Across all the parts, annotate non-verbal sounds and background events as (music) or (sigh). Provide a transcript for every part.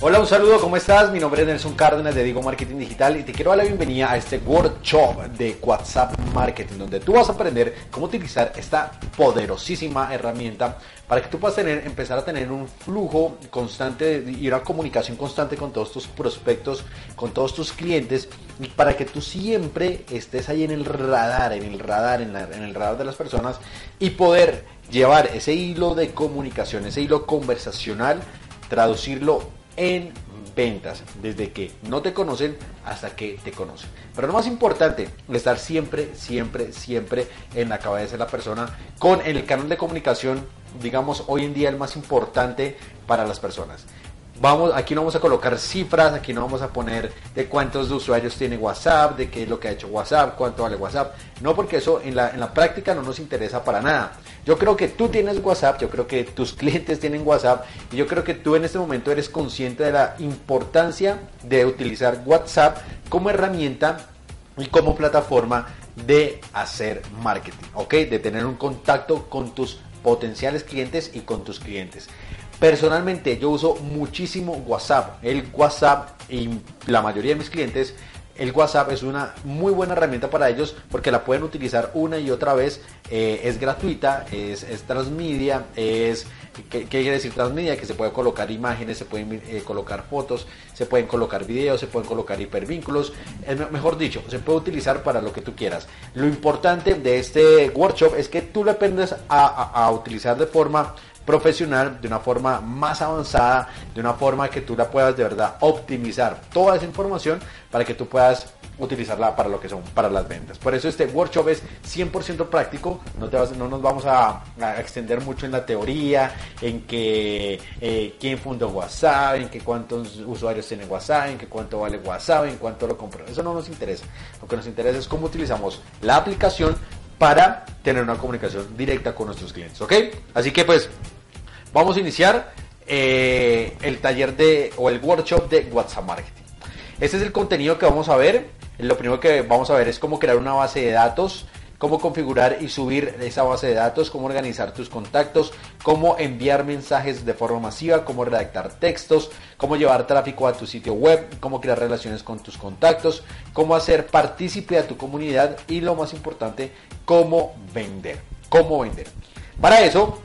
Hola, un saludo, ¿cómo estás? Mi nombre es Nelson Cárdenas de Digo Marketing Digital y te quiero dar la bienvenida a este workshop de WhatsApp Marketing, donde tú vas a aprender cómo utilizar esta poderosísima herramienta para que tú puedas tener, empezar a tener un flujo constante y una comunicación constante con todos tus prospectos, con todos tus clientes y para que tú siempre estés ahí en el radar, en el radar, en, en el radar de las personas y poder llevar ese hilo de comunicación, ese hilo conversacional, traducirlo en ventas, desde que no te conocen hasta que te conocen. Pero lo más importante, estar siempre, siempre, siempre en la cabeza de la persona con el canal de comunicación, digamos, hoy en día el más importante para las personas. Vamos, aquí no vamos a colocar cifras, aquí no vamos a poner de cuántos usuarios tiene WhatsApp, de qué es lo que ha hecho WhatsApp, cuánto vale WhatsApp. No, porque eso en la, en la práctica no nos interesa para nada. Yo creo que tú tienes WhatsApp, yo creo que tus (laughs) clientes tienen WhatsApp y yo creo que tú en este momento eres consciente de la importancia de utilizar WhatsApp como herramienta y como plataforma de hacer marketing, ¿ok? De tener un contacto con tus potenciales clientes y con tus clientes. Personalmente yo uso muchísimo WhatsApp. El WhatsApp y la mayoría de mis clientes, el WhatsApp es una muy buena herramienta para ellos porque la pueden utilizar una y otra vez. Eh, es gratuita, es, transmedia, es... ¿Qué, quiere decir transmedia? Que se puede colocar imágenes, se pueden eh, colocar fotos, se pueden colocar videos, se pueden colocar hipervínculos. mejor dicho, se puede utilizar para lo que tú quieras. Lo importante de este workshop es que tú lo aprendes a utilizar de forma profesional, de una forma más avanzada, de una forma que tú la puedas de verdad optimizar toda esa información para que tú puedas utilizarla para lo que son, para las ventas. Por eso este workshop es 100% práctico, no, te vas, no nos vamos a, extender mucho en la teoría, en que eh, quién fundó WhatsApp, en que cuántos usuarios tiene WhatsApp, en que cuánto vale WhatsApp, en cuánto lo compró. Eso no nos interesa. Lo que nos interesa es cómo utilizamos la aplicación para tener una comunicación directa con nuestros clientes, ¿ok? Así que pues Vamos a iniciar eh, el taller de o el workshop de WhatsApp Marketing. Este es el contenido que vamos a ver. Lo primero que vamos a ver es cómo crear una base de datos, cómo configurar y subir esa base de datos, cómo organizar tus contactos, cómo enviar mensajes de forma masiva, cómo redactar textos, cómo llevar tráfico a tu sitio web, cómo crear relaciones con tus contactos, cómo hacer partícipe a tu comunidad y lo más importante, cómo vender. Cómo vender. Para eso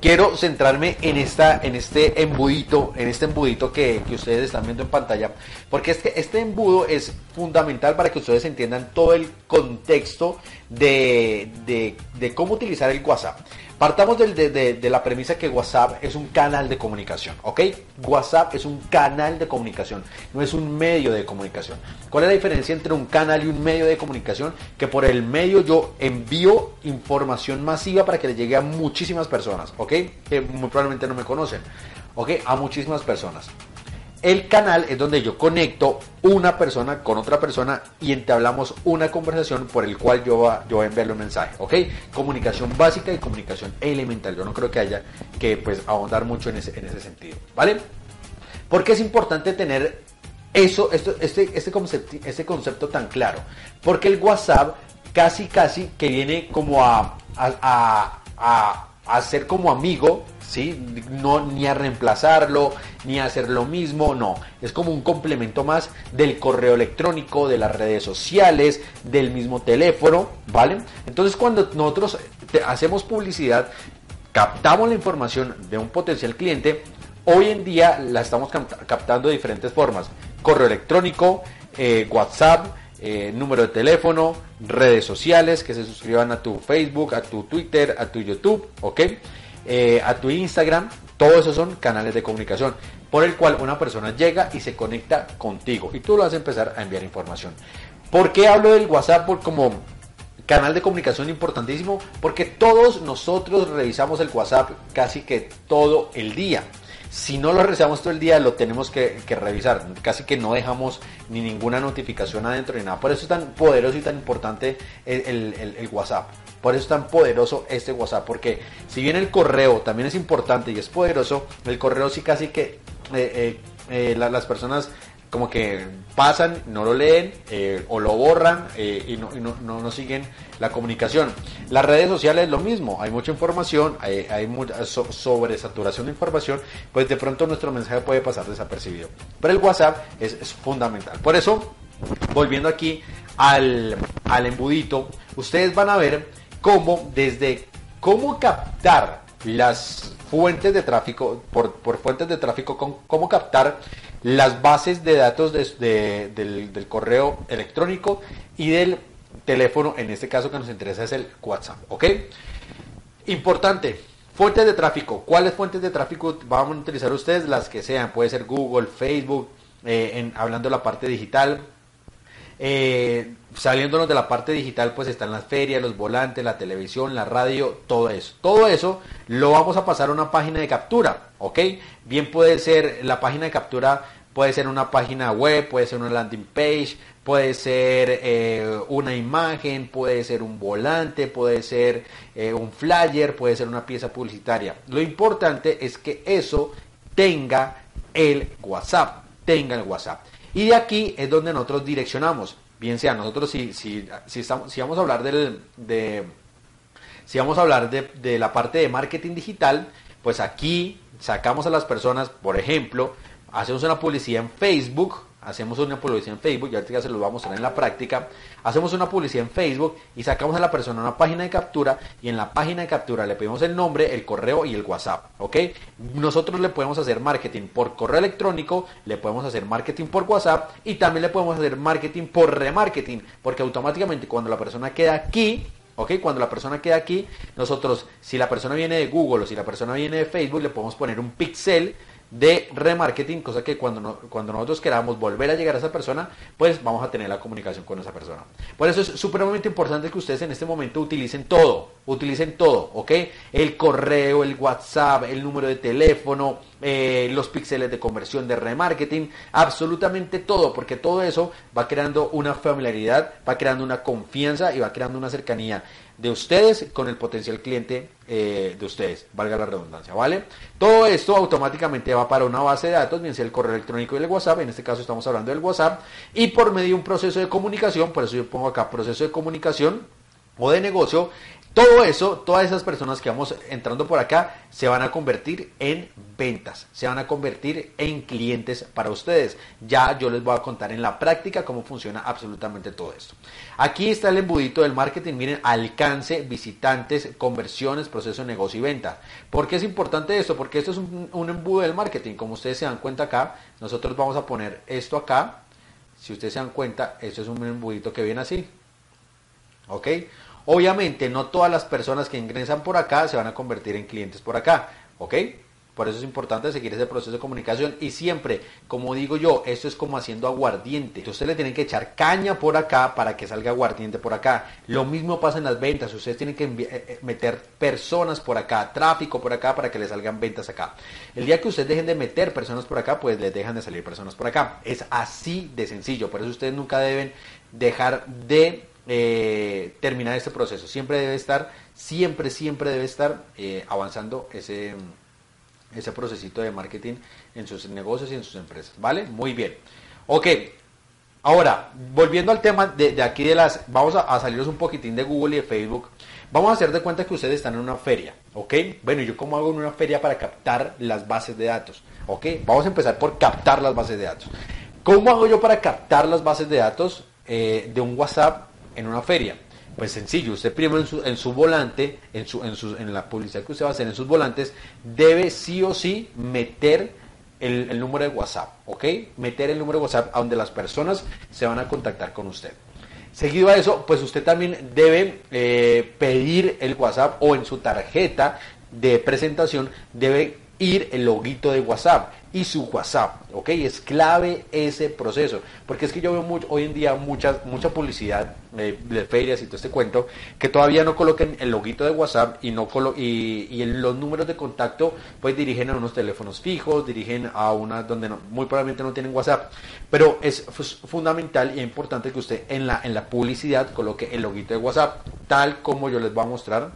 quiero centrarme en esta en este embudito en este embudito que, ustedes están viendo en pantalla porque este, este embudo es fundamental para que ustedes entiendan todo el contexto de, de cómo utilizar el WhatsApp Partamos de, la premisa que WhatsApp es un canal de comunicación, ¿ok? WhatsApp es un canal de comunicación, no es un medio de comunicación. ¿Cuál es la diferencia entre un canal y un medio de comunicación? Que por el medio yo envío información masiva para que le llegue a muchísimas personas, ¿ok? Que muy probablemente no me conocen, ¿ok? A muchísimas personas. El canal es donde yo conecto una persona con otra persona y entablamos una conversación por el cual yo, va, yo voy a enviarle un mensaje, ¿ok? Comunicación básica y comunicación elemental. Yo no creo que haya que pues ahondar mucho en ese, en ese sentido, ¿vale? Porque es importante tener eso, este, este, concepto, este concepto tan claro. Porque el WhatsApp casi, casi que viene como a, a, a ser como amigo ¿sí? No, ni a reemplazarlo, ni a hacer lo mismo, no. Es como un complemento más del correo electrónico, de las redes sociales, del mismo teléfono, ¿vale? Entonces cuando nosotros hacemos publicidad, captamos la información de un potencial cliente, hoy en día la estamos captando de diferentes formas. Correo electrónico, eh, WhatsApp, eh, número de teléfono, redes sociales, que se suscriban a tu Facebook, a tu Twitter, a tu YouTube, ¿ok? Eh, a tu Instagram, todos esos son canales de comunicación por el cual una persona llega y se conecta contigo y tú lo vas a empezar a enviar información. ¿Por qué hablo del WhatsApp como canal de comunicación importantísimo? Porque todos nosotros revisamos el WhatsApp casi que todo el día. Si no lo revisamos todo el día, lo tenemos que, revisar. Casi que no dejamos ni ninguna notificación adentro ni nada. Por eso es tan poderoso y tan importante el, WhatsApp. Por eso es tan poderoso este WhatsApp. Porque si bien el correo también es importante y es poderoso, el correo sí casi que eh, eh, las personas como que pasan, no lo leen eh, o lo borran eh, y, no, no, no, siguen la comunicación. Las redes sociales es lo mismo, hay mucha información, hay, hay mucha sobresaturación de información, pues de pronto nuestro mensaje puede pasar desapercibido. Pero el WhatsApp es, es fundamental. Por eso, volviendo aquí al, al embudito, ustedes van a ver cómo desde cómo captar las fuentes de tráfico, por, por fuentes de tráfico, cómo captar las bases de datos del, correo electrónico y del teléfono, en este caso que nos interesa es el WhatsApp. Importante, fuentes de tráfico. ¿Cuáles fuentes de tráfico van a utilizar ustedes? Las que sean, puede ser Google, Facebook, eh, hablando de la parte digital, eh, saliéndonos de la parte digital, pues están las ferias, los volantes, la televisión, la radio, todo eso. Todo eso lo vamos a pasar a una página de captura, ¿ok? Bien puede ser la página de captura, puede ser una página web, puede ser una landing page, puede ser eh, una imagen, puede ser un volante, puede ser eh, un flyer, puede ser una pieza publicitaria. Lo importante es que eso tenga el WhatsApp, tenga el WhatsApp. Y de aquí es donde nosotros direccionamos. Bien sea nosotros si, si, si, estamos, si vamos a hablar de, si vamos a hablar de, de la parte de marketing digital, pues aquí sacamos a las personas, por ejemplo, hacemos una publicidad en Facebook, hacemos una publicidad en Facebook, ya se lo vamos a mostrar en la práctica, hacemos una publicidad en Facebook y sacamos a la persona una página de captura y en la página de captura le pedimos el nombre, el correo y el WhatsApp, ¿ok? Nosotros le podemos hacer marketing por correo electrónico, le podemos hacer marketing por WhatsApp y también le podemos hacer marketing por remarketing, porque automáticamente cuando la persona queda aquí, ¿Ok? Cuando la persona queda aquí, nosotros, si la persona viene de Google o si la persona viene de Facebook, le podemos poner un pixel de remarketing, cosa que cuando, cuando nosotros queramos volver a llegar a esa persona, pues vamos a tener la comunicación con esa persona. Por eso es supremamente importante que ustedes en este momento utilicen todo, utilicen todo, ¿ok? El correo, el WhatsApp, el número de teléfono, eh, los píxeles de conversión de remarketing, absolutamente todo, porque todo eso va creando una familiaridad, va creando una confianza y va creando una cercanía de ustedes con el potencial cliente eh, de ustedes, valga la redundancia, ¿vale? Todo esto automáticamente va para una base de datos, bien sea el correo electrónico y el WhatsApp, en este caso estamos hablando del WhatsApp, y por medio de un proceso de comunicación, por eso yo pongo acá proceso de comunicación o de negocio, todo eso, todas esas personas que vamos entrando por acá, se van a convertir en ventas, se van a convertir en clientes para ustedes. Ya yo les voy a contar en la práctica cómo funciona absolutamente todo esto. Aquí está el embudito del marketing, miren, alcance, visitantes, conversiones, proceso de negocio y venta. ¿Por qué es importante esto? Porque esto es un, un embudo del marketing. Como ustedes se dan cuenta acá, nosotros vamos a poner esto acá. Si ustedes se dan cuenta, esto es un embudito que viene así. ¿Ok? Obviamente no todas las personas que ingresan por acá se van a convertir en clientes por acá, ¿ok? Por eso es importante seguir ese proceso de comunicación y siempre, como digo yo, esto es como haciendo aguardiente. Ustedes le tienen que echar caña por acá para que salga aguardiente por acá. Lo mismo pasa en las ventas. Ustedes tienen que eh, eh, meter personas por acá, tráfico por acá para que les salgan ventas acá. El día que ustedes dejen de meter personas por acá, pues les dejan de salir personas por acá. Es así de sencillo. Por eso ustedes nunca deben dejar de eh, terminar este proceso. Siempre debe estar, siempre, siempre debe estar eh, avanzando ese, ese procesito de marketing en sus negocios y en sus empresas. ¿Vale? Muy bien. Ok. Ahora, volviendo al tema de, aquí de las, vamos a, a, salirnos un poquitín de Google y de Facebook. Vamos a hacer de cuenta que ustedes están en una feria, ¿ok? Bueno, ¿yo cómo hago en una feria para captar las bases de datos? ¿Ok? Vamos a empezar por captar las bases de datos. ¿Cómo hago yo para captar las bases de datos eh, de un WhatsApp en una feria? Pues sencillo, usted primero en su, en su volante, en, su, en, su, en la publicidad que usted va a hacer en sus volantes, debe sí o sí meter el, número de WhatsApp, ¿ok? Meter el número de WhatsApp a donde las personas se van a contactar con usted. Seguido a eso, pues usted también debe eh, pedir el WhatsApp o en su tarjeta de presentación debe ir el loguito de WhatsApp y su WhatsApp, ¿ok? Es clave ese proceso, porque es que yo veo mucho, hoy en día mucha, mucha publicidad eh, de ferias y todo este cuento, que todavía no coloquen el loguito de WhatsApp y, no colo y, y los números de contacto pues dirigen a unos teléfonos fijos, dirigen a una donde muy probablemente no tienen WhatsApp, pero es fundamental y importante que usted en la, en la publicidad coloque el loguito de WhatsApp, tal como yo les voy a mostrar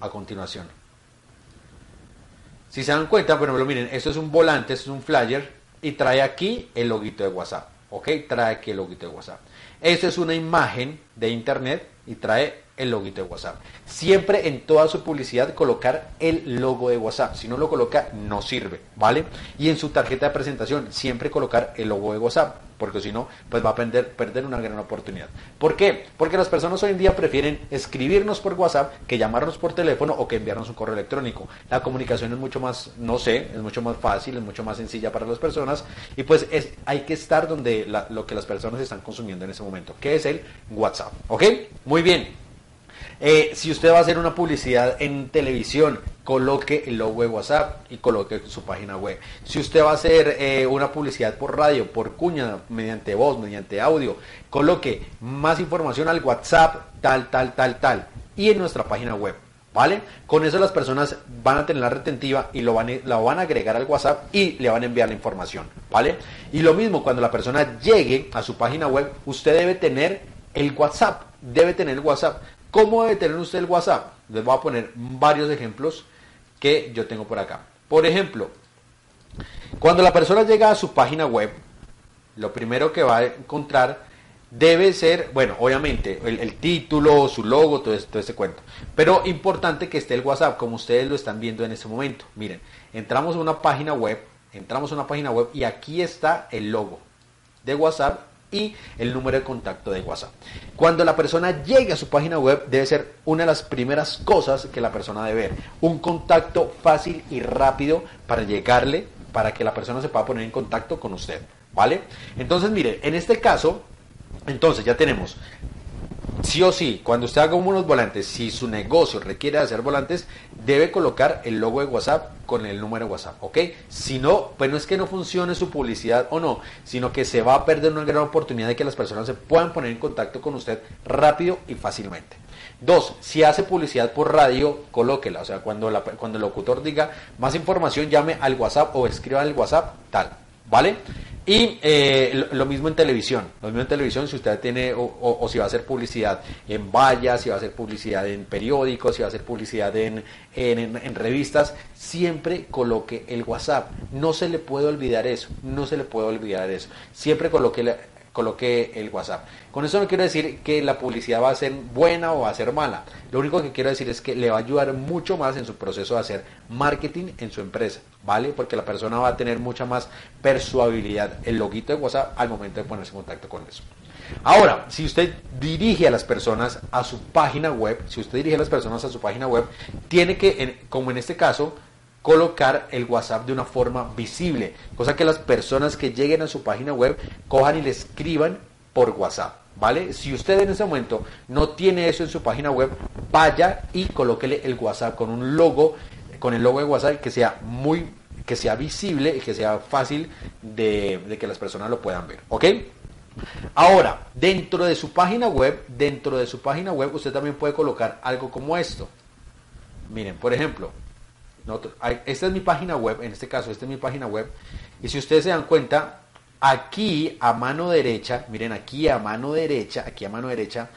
a continuación. Si se dan cuenta, bueno, miren, esto es un volante, esto es un flyer y trae aquí el loguito de WhatsApp. ¿Ok? Trae aquí el loguito de WhatsApp. Esto es una imagen de internet y trae el loguito de WhatsApp. Siempre en toda su publicidad colocar el logo de WhatsApp. Si no lo coloca, no sirve, ¿vale? Y en su tarjeta de presentación, siempre colocar el logo de WhatsApp, porque si no, pues va a perder, perder una gran oportunidad. ¿Por qué? Porque las personas hoy en día prefieren escribirnos por WhatsApp que llamarnos por teléfono o que enviarnos un correo electrónico. La comunicación es mucho más, no sé, es mucho más fácil, es mucho más sencilla para las personas y pues es, hay que estar donde lo que las personas están consumiendo en ese momento, que es el WhatsApp. ¿Ok? Muy bien. Eh, si usted va a hacer una publicidad en televisión, coloque el logo de WhatsApp y coloque su página web. Si usted va a hacer eh, una publicidad por radio, por cuña, mediante voz, mediante audio, coloque más información al WhatsApp, tal, tal, tal, tal, y en nuestra página web. ¿Vale? Con eso las personas van a tener la retentiva y lo van, la van a agregar al WhatsApp y le van a enviar la información. ¿Vale? Y lo mismo, cuando la persona llegue a su página web, usted debe tener el WhatsApp. Debe tener el WhatsApp. ¿Cómo debe tener usted el WhatsApp? Les voy a poner varios ejemplos que yo tengo por acá. Por ejemplo, cuando la persona llega a su página web, lo primero que va a encontrar debe ser, bueno, obviamente, el, título, su logo, todo, todo este cuento. Pero importante que esté el WhatsApp, como ustedes lo están viendo en este momento. Miren, entramos a una página web, entramos a una página web y aquí está el logo de WhatsApp y el número de contacto de WhatsApp. Cuando la persona llegue a su página web debe ser una de las primeras cosas que la persona debe ver. Un contacto fácil y rápido para llegarle, para que la persona se pueda poner en contacto con usted. ¿Vale? Entonces, mire, en este caso, entonces ya tenemos sí o sí, cuando usted haga unos volantes, si su negocio requiere hacer volantes, debe colocar el logo de WhatsApp con el número de WhatsApp, ¿ok? Si no, pues no es que no funcione su publicidad o no, sino que se va a perder una gran oportunidad de que las personas se puedan poner en contacto con usted rápido y fácilmente. Dos, si hace publicidad por radio, colóquela. O sea, cuando, el locutor diga más información, llame al WhatsApp o escriba al WhatsApp, tal. ¿Vale? Y eh, lo, mismo en televisión, lo mismo en televisión si usted tiene o, si va a hacer publicidad en vallas, si va a hacer publicidad en periódicos, si va a hacer publicidad en, en, revistas, siempre coloque el WhatsApp. No se le puede olvidar eso, no se le puede olvidar eso. Siempre coloque coloque el WhatsApp. Con eso no quiero decir que la publicidad va a ser buena o va a ser mala. Lo único que quiero decir es que le va a ayudar mucho más en su proceso de hacer marketing en su empresa, ¿vale? Porque la persona va a tener mucha más persuabilidad, el loguito de WhatsApp al momento de ponerse en contacto con eso. Ahora, si usted dirige a las personas a su página web, si usted dirige a las personas a su página web, tiene que, como en este caso, colocar el WhatsApp de una forma visible, cosa que las personas que lleguen a su página web cojan y le escriban por WhatsApp. ¿Vale? Si usted en ese momento no tiene eso en su página web, vaya y colóquele el WhatsApp con un logo, con el logo de WhatsApp que sea muy, que sea visible y que sea fácil de, de que las personas lo puedan ver. ¿Ok? Ahora, dentro de su página web, dentro de su página web, usted también puede colocar algo como esto. Miren, por ejemplo, esta es mi página web, en este caso, esta es mi página web. Y si ustedes se dan cuenta, aquí a mano derecha, miren aquí a mano derecha, aquí a mano derecha,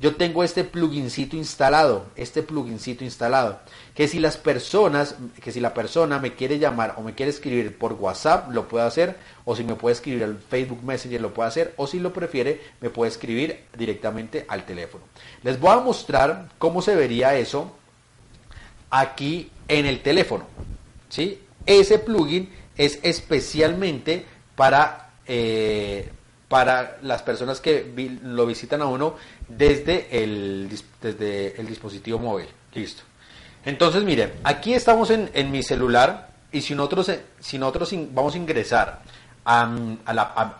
yo tengo este plugincito instalado, este plugincito instalado, que si las personas, que si la persona me quiere llamar o me quiere escribir por WhatsApp, lo puede hacer, o si me puede escribir al Facebook Messenger, lo puede hacer, o si lo prefiere, me puede escribir directamente al teléfono. Les voy a mostrar cómo se vería eso aquí en el teléfono. ¿sí? Ese plugin es especialmente para, eh, para las personas que lo visitan a uno desde el, desde el dispositivo móvil. Listo. Entonces, miren, aquí estamos en, mi celular y si nosotros, si nosotros vamos a ingresar a,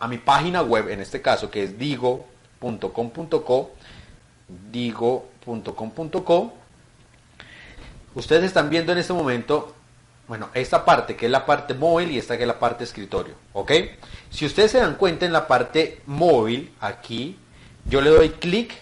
a, mi página web, en este caso, que es digo.com.co, digo.com.co, Ustedes están viendo en este momento, bueno, esta parte que es la parte móvil y esta que es la parte escritorio, ¿ok? Si ustedes se dan cuenta en la parte móvil, aquí, yo le doy clic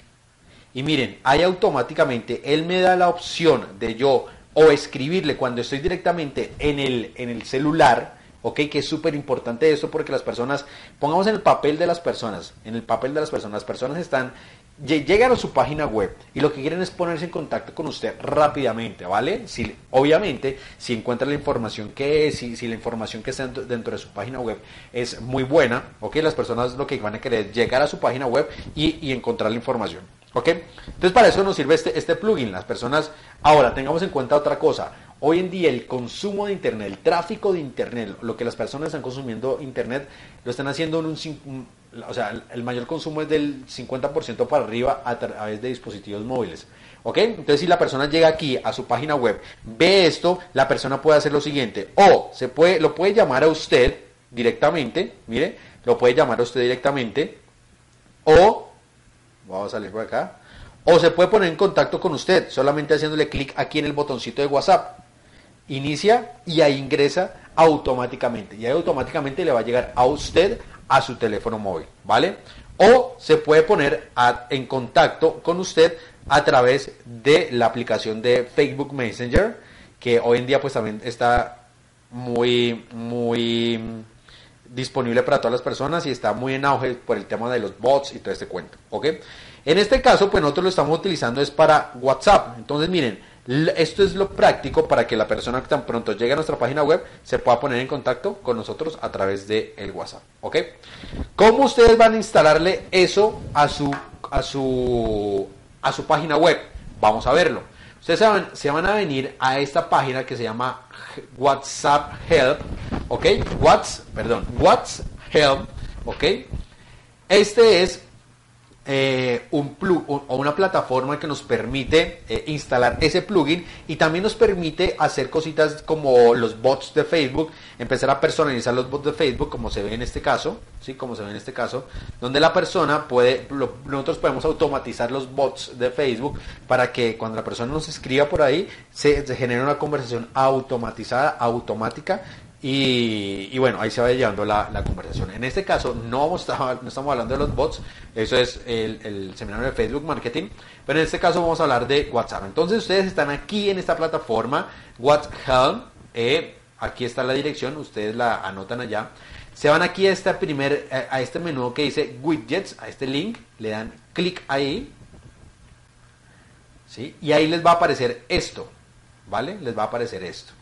y miren, ahí automáticamente él me da la opción de yo o escribirle cuando estoy directamente en el, en el celular, ¿ok? Que es súper importante esto porque las personas, pongamos en el papel de las personas, en el papel de las personas, las personas están llegan a su página web y lo que quieren es ponerse en contacto con usted rápidamente, ¿vale? Si, obviamente, si encuentra la información que es, si, si la información que está dentro, de su página web es muy buena, ¿ok? Las personas lo que van a querer es llegar a su página web y, y encontrar la información, ¿ok? Entonces, para eso nos sirve este, este plugin. Las personas, ahora, tengamos en cuenta otra cosa. Hoy en día el consumo de Internet, el tráfico de Internet, lo que las personas están consumiendo Internet, lo están haciendo en un, o sea, el mayor consumo es del 50% para arriba a través de dispositivos móviles. ¿Ok? Entonces si la persona llega aquí a su página web, ve esto, la persona puede hacer lo siguiente. O se puede, lo puede llamar a usted directamente, mire, lo puede llamar a usted directamente. O, vamos a salir por acá. O se puede poner en contacto con usted solamente haciéndole clic aquí en el botoncito de WhatsApp. Inicia y ahí ingresa automáticamente. Y ahí automáticamente le va a llegar a usted a su teléfono móvil, ¿vale? O se puede poner en contacto con usted a través de la aplicación de Facebook Messenger, que hoy en día pues también está muy, muy disponible para todas las personas y está muy en auge por el tema de los bots y todo este cuento, ¿ok? En este caso, pues nosotros lo estamos utilizando es para WhatsApp. Entonces, miren, esto es lo práctico para que la persona que tan pronto llegue a nuestra página web se pueda poner en contacto con nosotros a través de el WhatsApp. ¿Ok? ¿Cómo ustedes van a instalarle eso a su, a su, a su página web? Vamos a verlo. Ustedes se van, se van a venir a esta página que se llama WhatsApp Help. ¿Ok? What's, perdón, What's Help. ¿Ok? Este es eh, un plug o una plataforma que nos permite eh, instalar ese plugin y también nos permite hacer cositas como los bots de Facebook, empezar a personalizar los bots de Facebook como se ve en este caso, sí, como se ve en este caso, donde la persona puede, nosotros podemos automatizar los bots de Facebook para que cuando la persona nos escriba por ahí se, se genere una conversación automatizada, automática y, bueno, ahí se va llevando la, conversación. En este caso no, estamos hablando de los bots, eso es el, seminario de Facebook Marketing, pero en este caso vamos a hablar de WhatsApp. Entonces ustedes están aquí en esta plataforma, WhatsApp, eh, aquí está la dirección, ustedes la anotan allá. Se van aquí a este, primer, a este menú que dice widgets, a este link, le dan clic ahí, ¿sí? y ahí les va a aparecer esto, ¿vale? Les va a aparecer esto.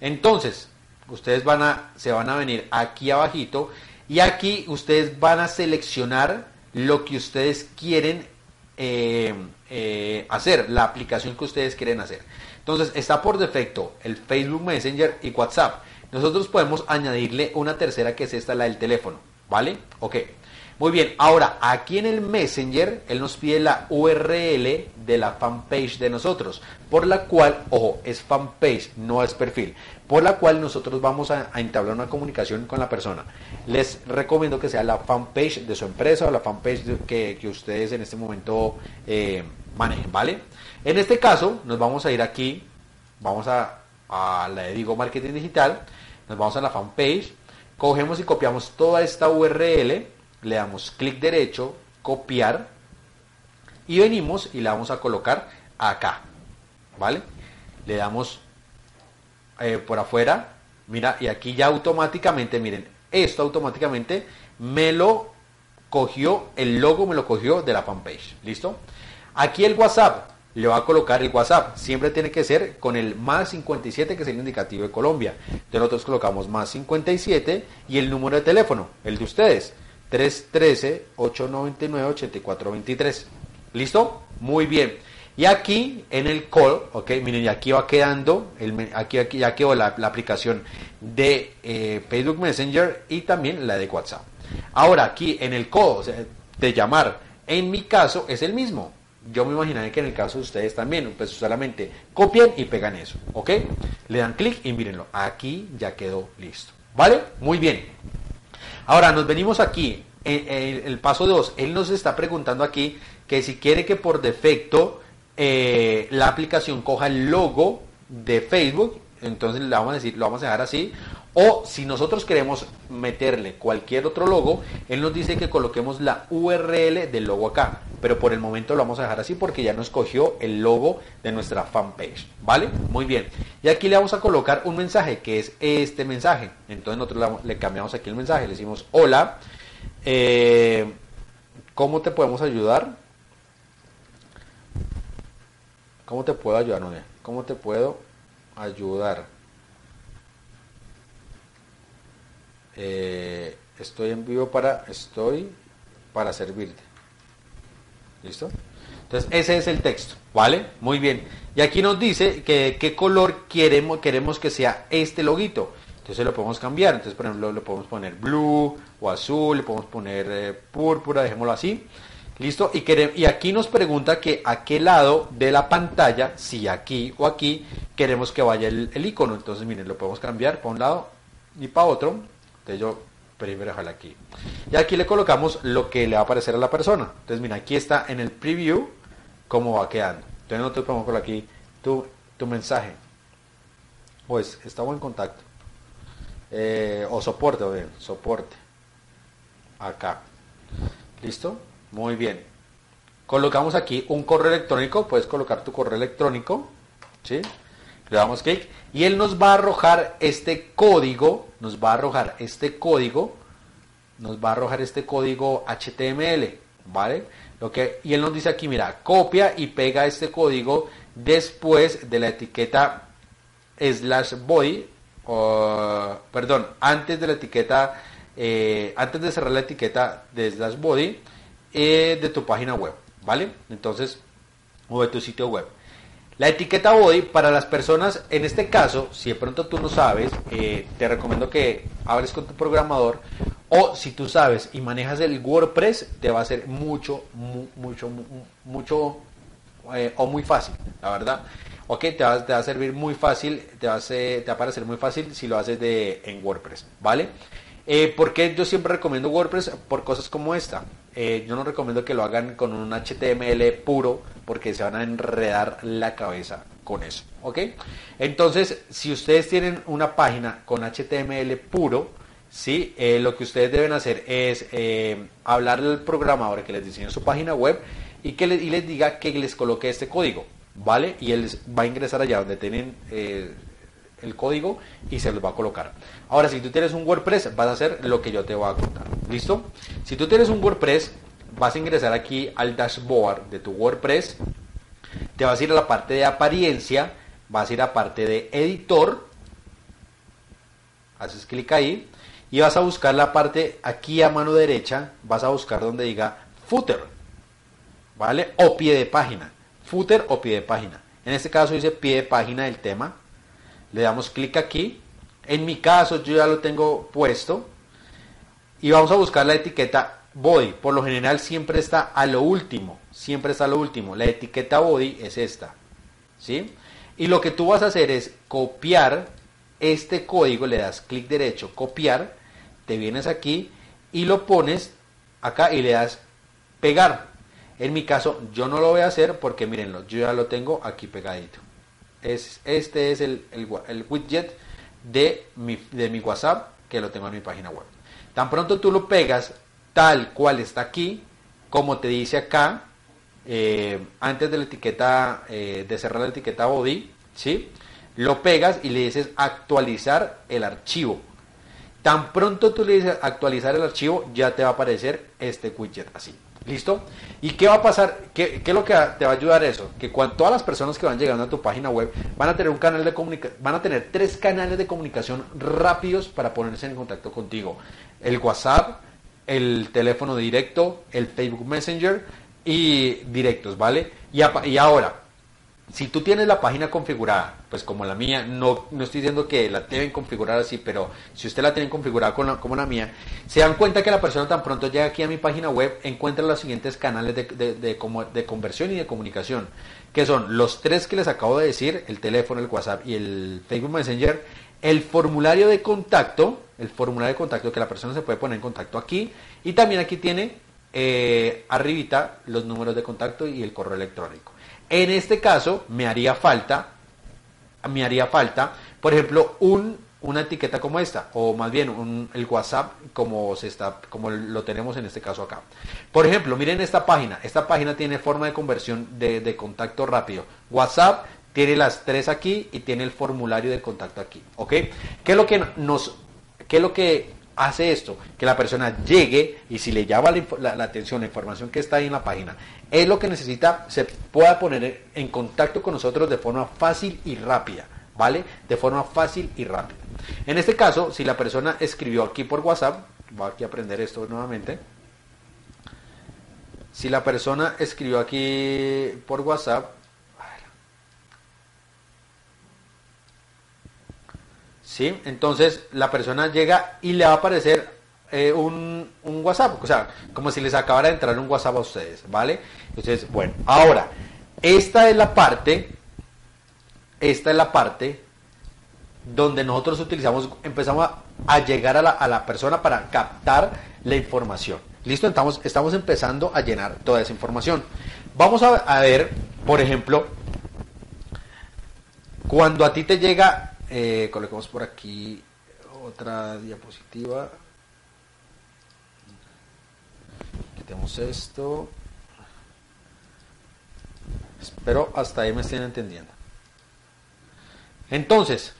Entonces, ustedes van a, se van a venir aquí abajito y aquí ustedes van a seleccionar lo que ustedes quieren eh, eh, hacer, la aplicación que ustedes quieren hacer. Entonces está por defecto el Facebook Messenger y WhatsApp. Nosotros podemos añadirle una tercera que es esta, la del teléfono. ¿Vale? Ok. Muy bien, ahora aquí en el Messenger, él nos pide la URL de la fanpage de nosotros, por la cual, ojo, es fanpage, no es perfil, por la cual nosotros vamos a, entablar una comunicación con la persona. Les recomiendo que sea la fanpage de su empresa o la fanpage que, ustedes en este momento eh, manejen, ¿vale? En este caso, nos vamos a ir aquí, vamos a, a la de Digo Marketing Digital, nos vamos a la fanpage, cogemos y copiamos toda esta URL, le damos clic derecho, copiar y venimos y la vamos a colocar acá, ¿vale? Le damos eh, por afuera, mira, y aquí ya automáticamente, miren, esto automáticamente me lo cogió, el logo me lo cogió de la fanpage, ¿listo? Aquí el WhatsApp, le va a colocar el WhatsApp. Siempre tiene que ser con el más 57, que es el indicativo de Colombia. De nosotros colocamos más 57 y el número de teléfono, el de ustedes. 313-899-8423. ¿Listo? Muy bien. Y aquí en el call, ok, miren, y aquí va quedando, el, aquí, aquí ya quedó la, aplicación de eh, Facebook Messenger y también la de WhatsApp. Ahora aquí en el call de llamar, en mi caso es el mismo. Yo me imaginaré que en el caso de ustedes también, pues solamente copian y pegan eso, ¿ok? Le dan clic y mírenlo, aquí ya quedó listo, ¿vale? Muy bien. Ahora nos venimos aquí, en, el paso 2, él nos está preguntando aquí que si quiere que por defecto eh, la aplicación coja el logo de Facebook, entonces le vamos a decir, lo vamos a dejar así. O si nosotros queremos meterle cualquier otro logo, él nos dice que coloquemos la URL del logo acá. Pero por el momento lo vamos a dejar así porque ya nos cogió el logo de nuestra fanpage. ¿Vale? Muy bien. Y aquí le vamos a colocar un mensaje que es este mensaje. Entonces nosotros le cambiamos aquí el mensaje. Le decimos, hola, eh, ¿cómo te podemos ayudar? ¿Cómo te puedo ayudar, Noé? ¿Cómo te puedo ayudar? Eh, estoy en vivo para, estoy para servirte. ¿Listo? Entonces, ese es el texto, ¿vale? Muy bien. Y aquí nos dice que qué color queremos, queremos que sea este loguito. Entonces lo podemos cambiar. Entonces, por ejemplo, le podemos poner blue o azul, le podemos poner eh, púrpura, dejémoslo así. ¿Listo? Y, y aquí nos pregunta que a qué lado de la pantalla, si aquí o aquí, queremos que vaya el, icono. Entonces, miren, lo podemos cambiar para un lado y para otro. Entonces yo prefiero dejarlo aquí. Y aquí le colocamos lo que le va a aparecer a la persona. Entonces, mira, aquí está en el preview cómo va quedando. Entonces nosotros podemos colocar aquí tu, tu mensaje. Pues, está buen contacto. Eh, o soporte, o bien, soporte. Acá. ¿Listo? Muy bien. Colocamos aquí un correo electrónico, puedes colocar tu correo electrónico, ¿sí? Le damos clic y él nos va a arrojar este código, nos va a arrojar este código, nos va a arrojar este código HTML, ¿vale? Lo que, y él nos dice aquí, mira, copia y pega este código después de la etiqueta slash body, perdón, antes de la etiqueta, eh, antes de cerrar la etiqueta de slash body, eh, de tu página web, ¿vale? Entonces, o de tu sitio web. La etiqueta body para las personas, en este caso, si de pronto tú no sabes, eh, te recomiendo que hables con tu programador o si tú sabes y manejas el WordPress, te va a ser mucho, mucho, mucho eh, o muy fácil, la verdad. Ok, te va, te va, a servir muy fácil, te va, a te va a parecer muy fácil si lo haces de, en WordPress, ¿vale? Eh, porque yo siempre recomiendo WordPress por cosas como esta. Eh, yo no recomiendo que lo hagan con un HTML puro porque se van a enredar la cabeza con eso. ¿Ok? Entonces, si ustedes tienen una página con HTML puro, ¿sí? Eh, lo que ustedes deben hacer es eh, hablarle al programador que les diseñe su página web y que les, y les diga que les coloque este código. ¿Vale? Y él va a ingresar allá donde tienen el código y se los va a colocar. Ahora, si tú tienes un WordPress, vas a hacer lo que yo te voy a contar. ¿Listo? Si tú tienes un WordPress, vas a ingresar aquí al dashboard de tu WordPress, te vas a ir a la parte de apariencia, vas a ir a parte de editor, haces clic ahí y vas a buscar la parte aquí a mano derecha, vas a buscar donde diga footer, ¿vale? O pie de página, footer o pie de página. En este caso dice pie de página del tema, le damos clic aquí. En mi caso yo ya lo tengo puesto. Y vamos a buscar la etiqueta body. Por lo general siempre está a lo último. Siempre está a lo último. La etiqueta body es esta. ¿Sí? Y lo que tú vas a hacer es copiar este código. Le das clic derecho, copiar. Te vienes aquí y lo pones acá y le das pegar. En mi caso yo no lo voy a hacer porque mírenlo, yo ya lo tengo aquí pegadito. Es, este es el, el, widget de mi, de mi WhatsApp que lo tengo en mi página web. Tan pronto tú lo pegas tal cual está aquí, como te dice acá, eh, antes de la etiqueta, eh, de cerrar la etiqueta body, ¿sí? Lo pegas y le dices actualizar el archivo. Tan pronto tú le dices actualizar el archivo, ya te va a aparecer este widget así. ¿Listo? ¿Y qué va a pasar? ¿Qué, es lo que te va a ayudar eso? Que cuando todas las personas que van llegando a tu página web van a tener un canal de comunicación, van a tener tres canales de comunicación rápidos para ponerse en contacto contigo. El WhatsApp, el teléfono directo, el Facebook Messenger y directos, ¿vale? Y, y ahora, si tú tienes la página configurada, pues como la mía, no, no estoy diciendo que la deben configurar así, pero si usted la tiene configurada como la mía, se dan cuenta que la persona tan pronto llega aquí a mi página web, encuentra los siguientes canales de, de, de, conversión y de comunicación, que son los tres que les acabo de decir, el teléfono, el WhatsApp y el Facebook Messenger, el formulario de contacto, el formulario de contacto que la persona se puede poner en contacto aquí, y también aquí tiene eh, arribita los números de contacto y el correo electrónico. En este caso me haría falta, me haría falta por ejemplo, un, una etiqueta como esta, o más bien el WhatsApp como, se está, como lo tenemos en este caso acá. Por ejemplo, miren esta página. Esta página tiene forma de conversión de, de contacto rápido. WhatsApp tiene las tres aquí y tiene el formulario de contacto aquí. ¿Ok? ¿Qué es lo que nos, qué es lo que hace esto? Que la persona llegue y si le llama la, atención, la información que está ahí en la página, es lo que necesita, se pueda poner en contacto con nosotros de forma fácil y rápida. ¿Vale? De forma fácil y rápida. En este caso, si la persona escribió aquí por WhatsApp, voy aquí a aprender esto nuevamente. Si la persona escribió aquí por WhatsApp, ¿sí? Entonces la persona llega y le va a aparecer eh, un, WhatsApp, o sea, como si les acabara de entrar un WhatsApp a ustedes, ¿vale? Entonces, bueno, ahora, esta es la parte, esta es la parte donde nosotros utilizamos, empezamos a, llegar a la, a la, persona para captar la información. ¿Listo? Estamos, estamos empezando a llenar toda esa información. Vamos a, a ver, por ejemplo, cuando a ti te llega eh, coloquemos por aquí otra diapositiva. Quitemos esto. Espero hasta ahí me estén entendiendo. Entonces,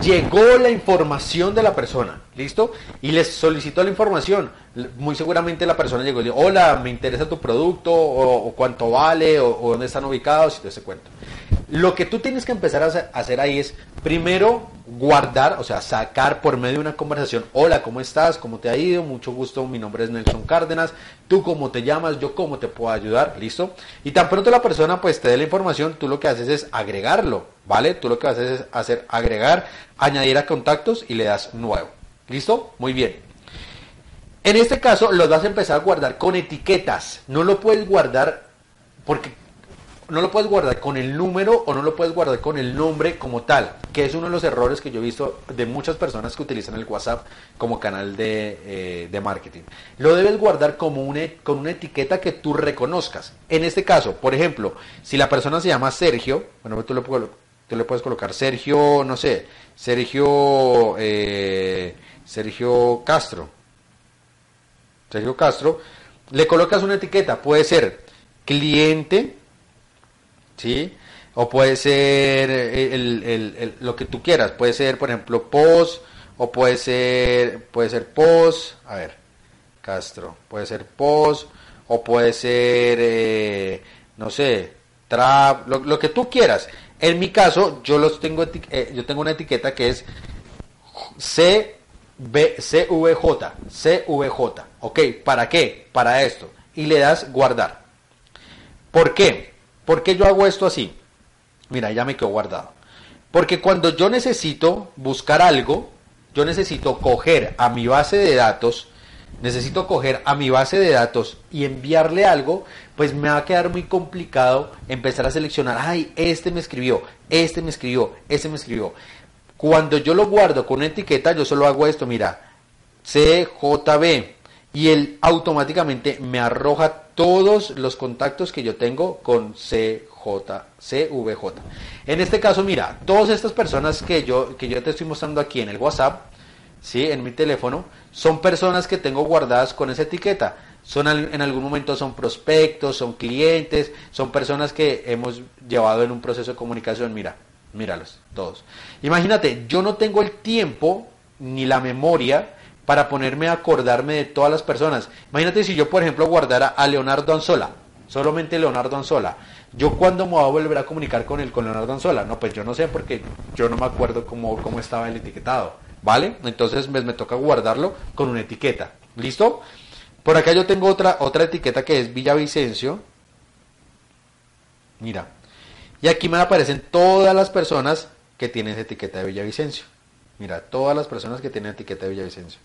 llegó la información de la persona, ¿listo? Y les solicitó la información. Muy seguramente la persona llegó y dijo, hola, me interesa tu producto, o, cuánto vale, o, o, dónde están ubicados, y todo ese cuento. Lo que tú tienes que empezar a hacer ahí es, primero, guardar, o sea, sacar por medio de una conversación, hola, ¿cómo estás? ¿Cómo te ha ido? Mucho gusto, mi nombre es Nelson Cárdenas, tú cómo te llamas, yo cómo te puedo ayudar, ¿listo? Y tan pronto la persona pues te dé la información, tú lo que haces es agregarlo, ¿vale? Tú lo que haces es hacer agregar, añadir a contactos y le das nuevo, ¿listo? Muy bien. En este caso lo vas a empezar a guardar con etiquetas, no lo puedes guardar porque no lo puedes guardar con el número o no lo puedes guardar con el nombre como tal, que es uno de los errores que yo he visto de muchas personas que utilizan el WhatsApp como canal de, eh, marketing. Lo debes guardar como una, con una etiqueta que tú reconozcas. En este caso, por ejemplo, si la persona se llama Sergio, bueno, tú le, tú le puedes colocar Sergio, no sé, Sergio, eh, Sergio Castro. Sergio Castro, le colocas una etiqueta, puede ser cliente, ¿sí? O puede ser el, lo que tú quieras, puede ser, por ejemplo, post, o puede ser, puede ser post, a ver, Castro, puede ser post, o puede ser, eh, no sé, trap, lo, que tú quieras. En mi caso, yo los tengo, eh, yo tengo una etiqueta que es CB, CVJ, CVJ, ok, ¿para qué? Para esto. Y le das guardar. ¿Por qué? ¿Por qué yo hago esto así? Mira, ya me quedó guardado. Porque cuando yo necesito buscar algo, yo necesito coger a mi base de datos, necesito coger a mi base de datos y enviarle algo, pues me va a quedar muy complicado empezar a seleccionar, ay, este me escribió, este me escribió, este me escribió. Cuando yo lo guardo con una etiqueta, yo solo hago esto, mira, CJB, y él automáticamente me arroja todos los contactos que yo tengo con CJ, CVJ. En este caso, mira, todas estas personas que yo, que yo te estoy mostrando aquí en el WhatsApp, ¿sí? en mi teléfono, son personas que tengo guardadas con esa etiqueta. Son en algún momento son prospectos, son clientes, son personas que hemos llevado en un proceso de comunicación. Mira, míralos, todos. Imagínate, yo no tengo el tiempo ni la memoria para ponerme a acordarme de todas las personas. Imagínate si yo, por ejemplo, guardara a Leonardo Anzola, solamente Leonardo Anzola. ¿Yo cuándo me voy a volver a comunicar con él, con Leonardo Anzola? No, pues yo no sé porque yo no me acuerdo cómo, cómo estaba el etiquetado, ¿vale? Entonces me, me toca guardarlo con una etiqueta. ¿Listo? Por acá yo tengo otra, otra etiqueta que es Villavicencio. Mira. Y aquí me aparecen todas las personas que tienen esa etiqueta de Villavicencio. Mira, todas las personas que tienen etiqueta de Villavicencio.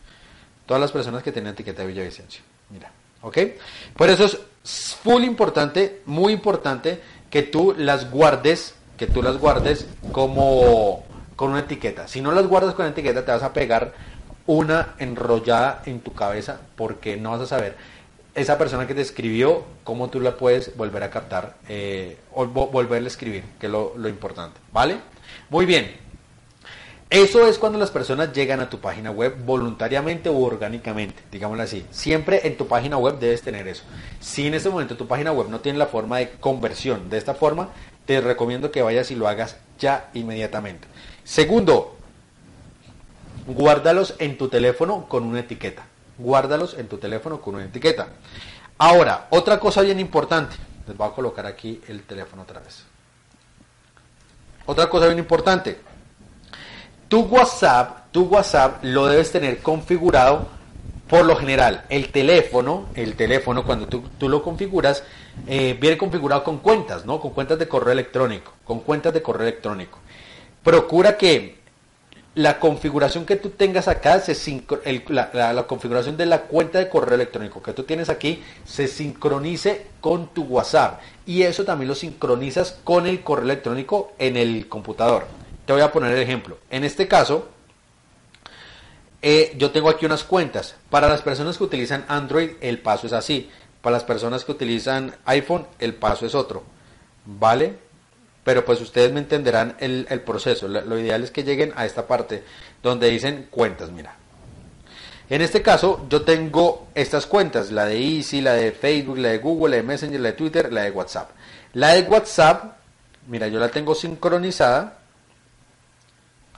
Todas las personas que tienen etiqueta de Villavicencio. Mira, ¿ok? Por eso es full importante, muy importante, que tú las guardes, que tú las guardes como con una etiqueta. Si no las guardas con etiqueta, te vas a pegar una enrollada en tu cabeza porque no vas a saber esa persona que te escribió, cómo tú la puedes volver a captar eh, o volverle a escribir, que es lo importante. ¿Vale? Muy bien. Eso es cuando las personas llegan a tu página web voluntariamente o orgánicamente, digámoslo así. Siempre en tu página web debes tener eso. Si en este momento tu página web no tiene la forma de conversión de esta forma, te recomiendo que vayas y lo hagas ya inmediatamente. Segundo, guárdalos en tu teléfono con una etiqueta. Guárdalos en tu teléfono con una etiqueta. Ahora, otra cosa bien importante. Les voy a colocar aquí el teléfono otra vez. Otra cosa bien importante tu WhatsApp, tu WhatsApp lo debes tener configurado por lo general. El teléfono, el teléfono cuando tú, lo configuras, eh, viene configurado con cuentas, ¿no? Con cuentas de correo electrónico, con cuentas de correo electrónico. Procura que la configuración que tú tengas acá, se la, la, configuración de la cuenta de correo electrónico que tú tienes aquí, se sincronice con tu WhatsApp. Y eso también lo sincronizas con el correo electrónico en el computador. Te voy a poner el ejemplo. En este caso, eh, yo tengo aquí unas cuentas. Para las personas que utilizan Android, el paso es así. Para las personas que utilizan iPhone, el paso es otro. ¿Vale? Pero pues ustedes me entenderán el, proceso. Lo, lo, ideal es que lleguen a esta parte donde dicen cuentas, mira. En este caso, yo tengo estas cuentas, la de Easy, la de Facebook, la de Google, la de Messenger, la de Twitter, la de WhatsApp. La de WhatsApp, mira, yo la tengo sincronizada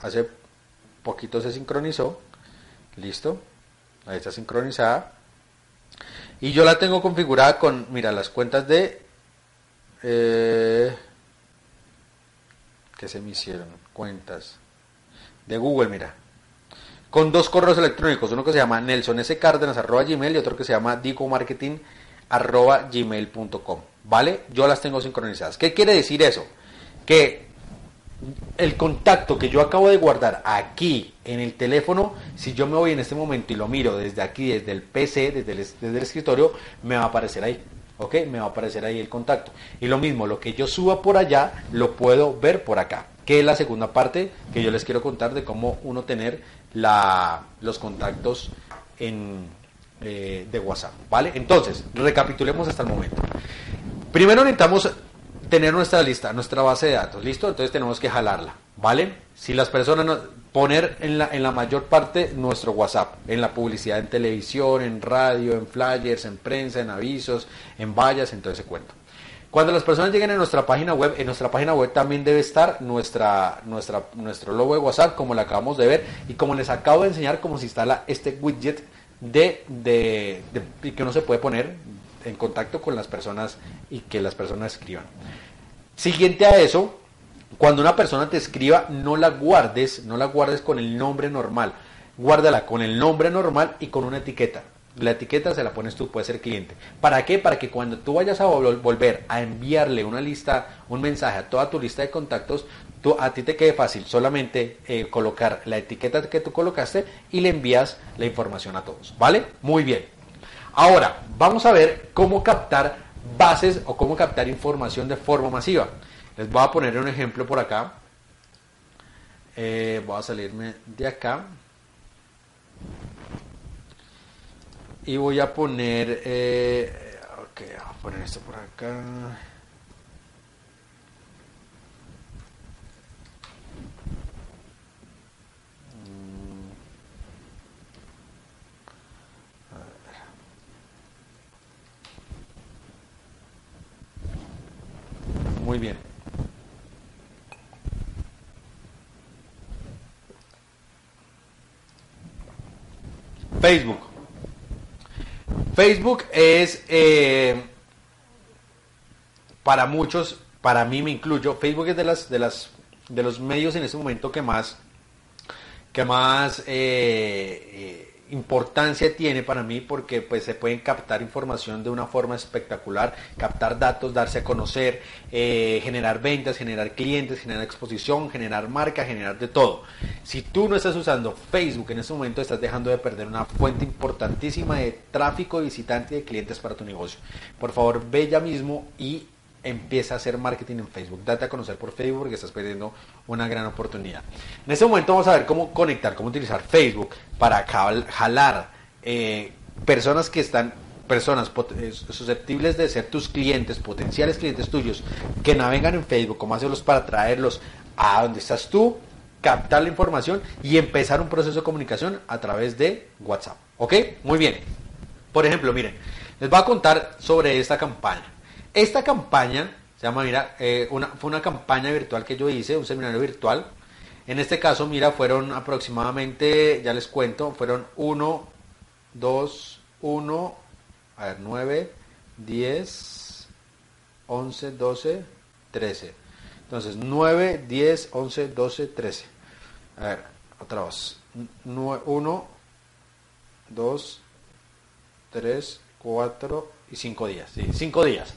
hace poquito se sincronizó, listo, ahí está sincronizada. Y yo la tengo configurada con, mira, las cuentas de... Eh, que se me hicieron? Cuentas de Google, mira. Con dos correos electrónicos, uno que se llama Nelson S. Cárdenas y otro que se llama gmail.com. ¿Vale? Yo las tengo sincronizadas. ¿Qué quiere decir eso? Que el contacto que yo acabo de guardar aquí en el teléfono, si yo me voy en este momento y lo miro desde aquí, desde el PC, desde el, escritorio, me va a aparecer ahí. ¿Ok? Me va a aparecer ahí el contacto. Y lo mismo, lo que yo suba por allá, lo puedo ver por acá. Que es la segunda parte que yo les quiero contar de cómo uno tener la, los contactos en, eh, de WhatsApp. ¿Vale? Entonces, recapitulemos hasta el momento. Primero necesitamos tener nuestra lista, nuestra base de datos, ¿listo? Entonces tenemos que jalarla, ¿vale? Si las personas, poner en la, en la mayor parte nuestro WhatsApp, en la publicidad en televisión, en radio, en flyers, en prensa, en avisos, en vallas, en todo ese cuento. Cuando las personas lleguen a nuestra página web, en nuestra página web también debe estar nuestra, nuestra, nuestro logo de WhatsApp, como lo acabamos de ver, y como les acabo de enseñar cómo se instala este widget de, de, de que uno se puede poner en contacto con las personas y que las personas escriban. Siguiente a eso, cuando una persona te escriba, no la guardes, no la guardes con el nombre normal. Guárdala con el nombre normal y con una etiqueta. La etiqueta se la pones tú, puede ser cliente. ¿Para qué? Para que cuando tú vayas a volver a enviarle una lista, un mensaje a toda tu lista de contactos, a ti te quede fácil solamente eh, colocar la etiqueta que tú colocaste y le envías la información a todos. ¿Vale? Muy bien. Ahora, vamos a ver cómo captar bases o cómo captar información de forma masiva. Les voy a poner un ejemplo por acá. Eh, voy a salirme de acá. Y voy a poner... Eh, ok, voy a poner esto por acá. Muy bien. Facebook. Facebook es eh, para muchos, para mí me incluyo, Facebook es de las de las de los medios en este momento que más que más eh, eh, importancia tiene para mí porque pues se pueden captar información de una forma espectacular, captar datos, darse a conocer, eh, generar ventas, generar clientes, generar exposición, generar marca, generar de todo. Si tú no estás usando Facebook en este momento estás dejando de perder una fuente importantísima de tráfico, de visitantes y de clientes para tu negocio. Por favor, ve ya mismo y empieza a hacer marketing en Facebook. Date a conocer por Facebook porque estás perdiendo una gran oportunidad. En este momento vamos a ver cómo conectar, cómo utilizar Facebook para jalar eh, personas que están personas eh, susceptibles de ser tus clientes, potenciales clientes tuyos, que navegan en Facebook, cómo hacerlos para traerlos a donde estás tú captar la información y empezar un proceso de comunicación a través de WhatsApp. ¿Ok? Muy bien. Por ejemplo, miren, les voy a contar sobre esta campaña. Esta campaña se llama, mira, eh, una, fue una campaña virtual que yo hice, un seminario virtual. En este caso, mira, fueron aproximadamente, ya les cuento, fueron 1, 2, 1, a ver, 9, 10, 11, 12, 13. Entonces, 9, 10, 11, 12, 13. A ver, otra vez. 1, 2, 3, 4 y 5 días. Sí, 5 días.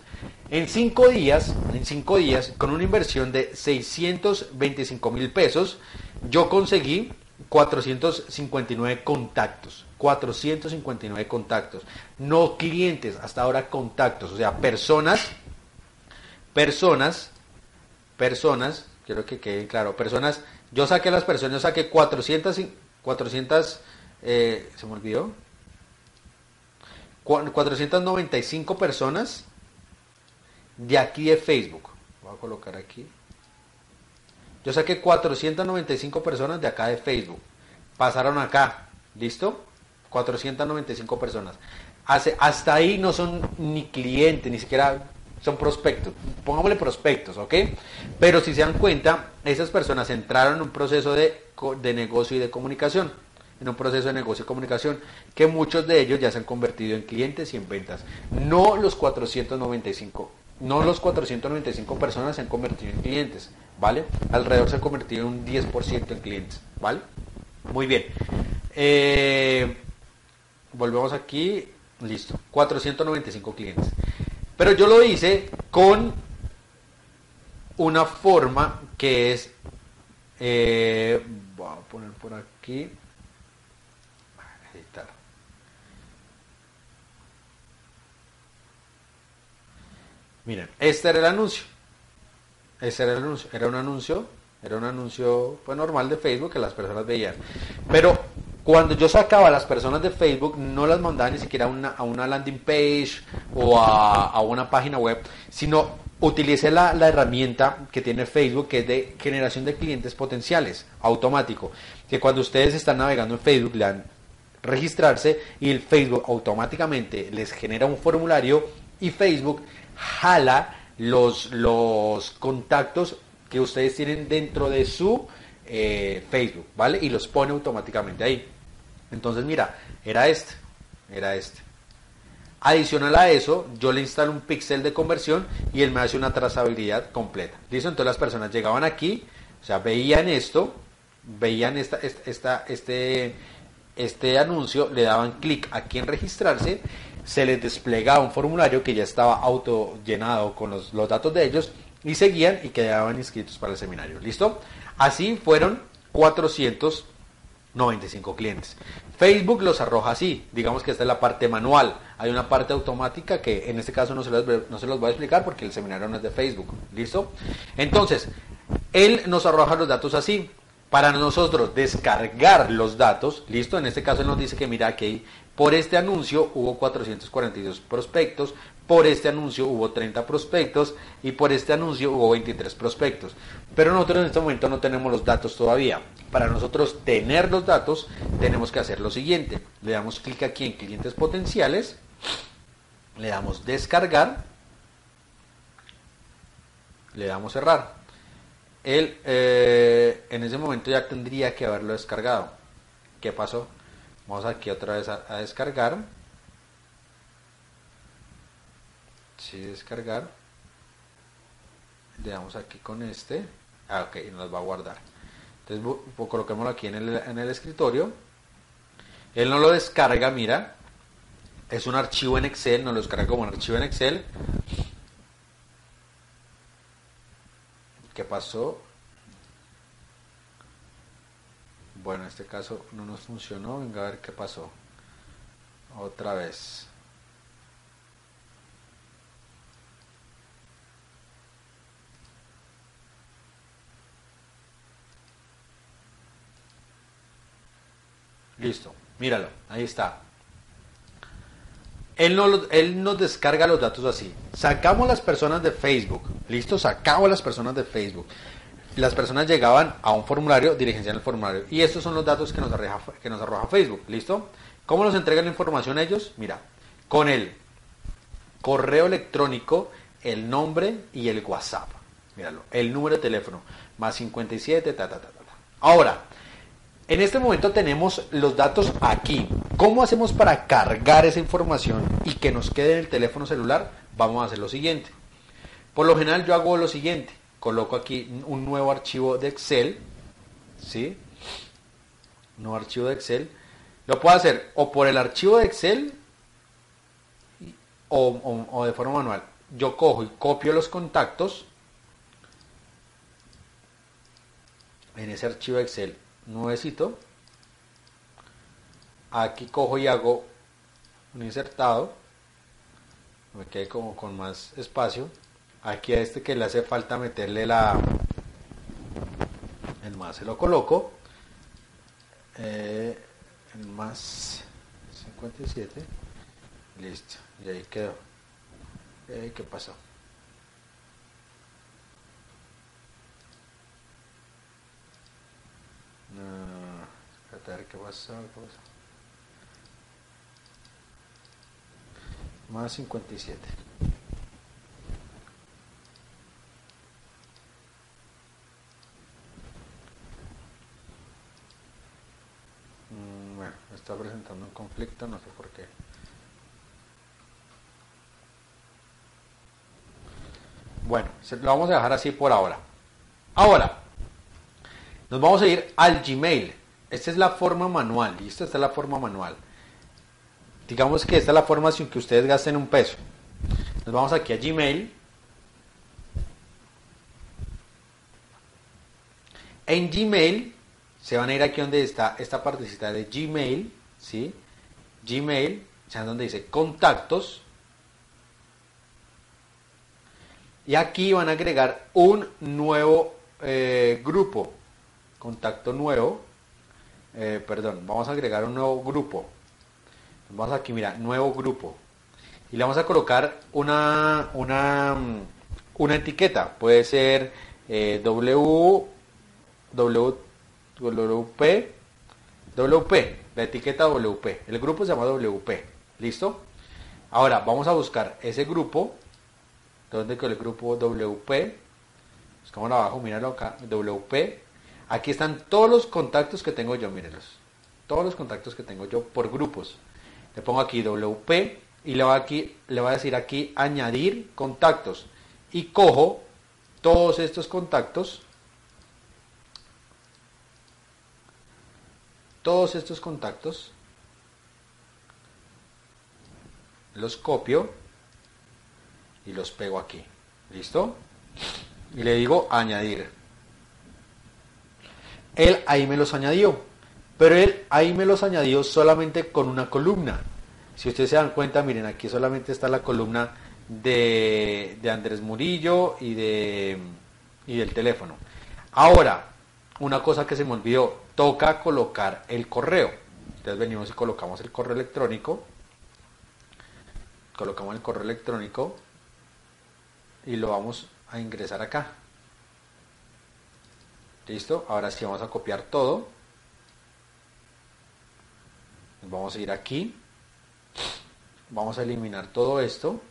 En 5 días, en 5 días, con una inversión de 625 mil pesos, yo conseguí 459 contactos. 459 contactos. No clientes, hasta ahora contactos. O sea, personas, personas, personas, quiero que quede claro, personas yo saqué las personas, yo saqué 400, 400 eh, se me olvidó, 495 personas de aquí de Facebook. Voy a colocar aquí. Yo saqué 495 personas de acá de Facebook. Pasaron acá. ¿Listo? 495 personas. Hace, hasta ahí no son ni clientes, ni siquiera son prospectos, pongámosle prospectos, ¿ok? Pero si se dan cuenta, esas personas entraron en un proceso de, de negocio y de comunicación, en un proceso de negocio y comunicación, que muchos de ellos ya se han convertido en clientes y en ventas. No los 495, no los 495 personas se han convertido en clientes, ¿vale? Alrededor se han convertido en un 10% en clientes, ¿vale? Muy bien. Eh, volvemos aquí, listo, 495 clientes. Pero yo lo hice con una forma que es, eh, voy a poner por aquí, Miren, este era el anuncio. Este era el anuncio. Era un anuncio, era un anuncio pues, normal de Facebook que las personas veían. Pero cuando yo sacaba a las personas de Facebook, no las mandaba ni siquiera a una, a una landing page o a, una página web, sino utilicé la, herramienta que tiene Facebook, que es de generación de clientes potenciales, automático. Que cuando ustedes están navegando en Facebook, le dan registrarse y el Facebook automáticamente les genera un formulario y Facebook jala los, los contactos que ustedes tienen dentro de su eh, Facebook, ¿vale? Y los pone automáticamente ahí. Entonces, mira, era este, era este. Adicional a eso, yo le instalo un pixel de conversión y él me hace una trazabilidad completa. ¿Listo? Entonces las personas llegaban aquí, o sea, veían esto, veían esta, esta, este, este anuncio, le daban clic aquí en registrarse, se les desplegaba un formulario que ya estaba auto llenado con los, datos de ellos y seguían y quedaban inscritos para el seminario. ¿Listo? Así fueron 400 95 clientes. Facebook los arroja así, digamos que esta es la parte manual. Hay una parte automática que en este caso no se los, no se los voy a explicar porque el seminario no es de Facebook. ¿Listo? Entonces, él nos arroja los datos así. Para nosotros descargar los datos, listo, en este caso nos dice que mira que por este anuncio hubo 442 prospectos, por este anuncio hubo 30 prospectos y por este anuncio hubo 23 prospectos. Pero nosotros en este momento no tenemos los datos todavía. Para nosotros tener los datos tenemos que hacer lo siguiente. Le damos clic aquí en clientes potenciales, le damos descargar, le damos cerrar. Él eh, en ese momento ya tendría que haberlo descargado. ¿Qué pasó? Vamos aquí otra vez a descargar. si descargar. Le damos aquí con este. Ah, ok nos va a guardar. Entonces coloquémoslo aquí en el, en el escritorio. Él no lo descarga mira. Es un archivo en Excel no lo descarga como un archivo en Excel. ¿qué pasó? Bueno en este caso no nos funcionó venga a ver qué pasó otra vez Listo, míralo, ahí está. Él, no, él nos descarga los datos así. Sacamos las personas de Facebook. Listo, sacamos las personas de Facebook. Las personas llegaban a un formulario, diligenciaban el formulario. Y estos son los datos que nos arroja, que nos arroja Facebook. ¿Listo? ¿Cómo nos entregan la información ellos? Mira, con el correo electrónico, el nombre y el WhatsApp. Míralo, el número de teléfono, más 57, ta, ta, ta, ta. Ahora, en este momento tenemos los datos aquí. ¿Cómo hacemos para cargar esa información y que nos quede en el teléfono celular? Vamos a hacer lo siguiente. Por lo general yo hago lo siguiente. Coloco aquí un nuevo archivo de Excel. ¿Sí? Nuevo archivo de Excel. Lo puedo hacer o por el archivo de Excel o, de forma manual. Yo cojo y copio los contactos en ese archivo de Excel nuevecito. Aquí cojo y hago un insertado. Me quede como con más espacio. Aquí a este que le hace falta meterle la el más se lo coloco. Eh, el más 57. Listo. Y ahí quedó. Eh, ¿Qué pasó? No, a ver qué pasó, qué pasó. Más 57. Mm, bueno, está presentando un no sé por qué. Bueno, lo vamos a dejar así por ahora. Ahora, nos vamos a ir al Gmail. Esta es la forma manual. Y esta es la forma manual. Digamos que esta es la forma sin que ustedes gasten un peso. Nos vamos aquí a Gmail. En Gmail se van a ir aquí donde está esta partecita de Gmail, ¿sí? Gmail, ¿saben donde dice contactos? Y aquí van a agregar un nuevo eh, grupo contacto nuevo, eh, perdón, vamos a agregar un nuevo grupo. Vamos aquí, mira, nuevo grupo. Y le vamos a colocar una, una, mm, una etiqueta. Puede ser eh, w, w, WP, WP, la etiqueta WP. El grupo se llama WP. ¿Listo? Ahora vamos a buscar ese grupo. ¿Dónde quedó el grupo WP? Buscamos abajo, míralo acá. WP Aquí están todos los contactos que tengo yo, mírenlos. Todos los contactos que tengo yo por grupos. Le pongo aquí WP y le voy, aquí, le voy a decir aquí añadir contactos. Y cojo todos estos contactos. Todos estos contactos. Los copio y los pego aquí. ¿Listo? Y le digo añadir él ahí me los añadió. Pero él ahí me los añadió solamente con una columna. Si ustedes se dan cuenta, miren, aquí solamente está la columna de, Andrés Murillo y, de, y del teléfono. Ahora, una cosa que se me olvidó, toca colocar el correo. Entonces venimos y colocamos el correo electrónico. Colocamos el correo electrónico y lo vamos a ingresar acá. Listo, ahora sí vamos a copiar todo. Vamos a ir aquí. Vamos a eliminar todo esto.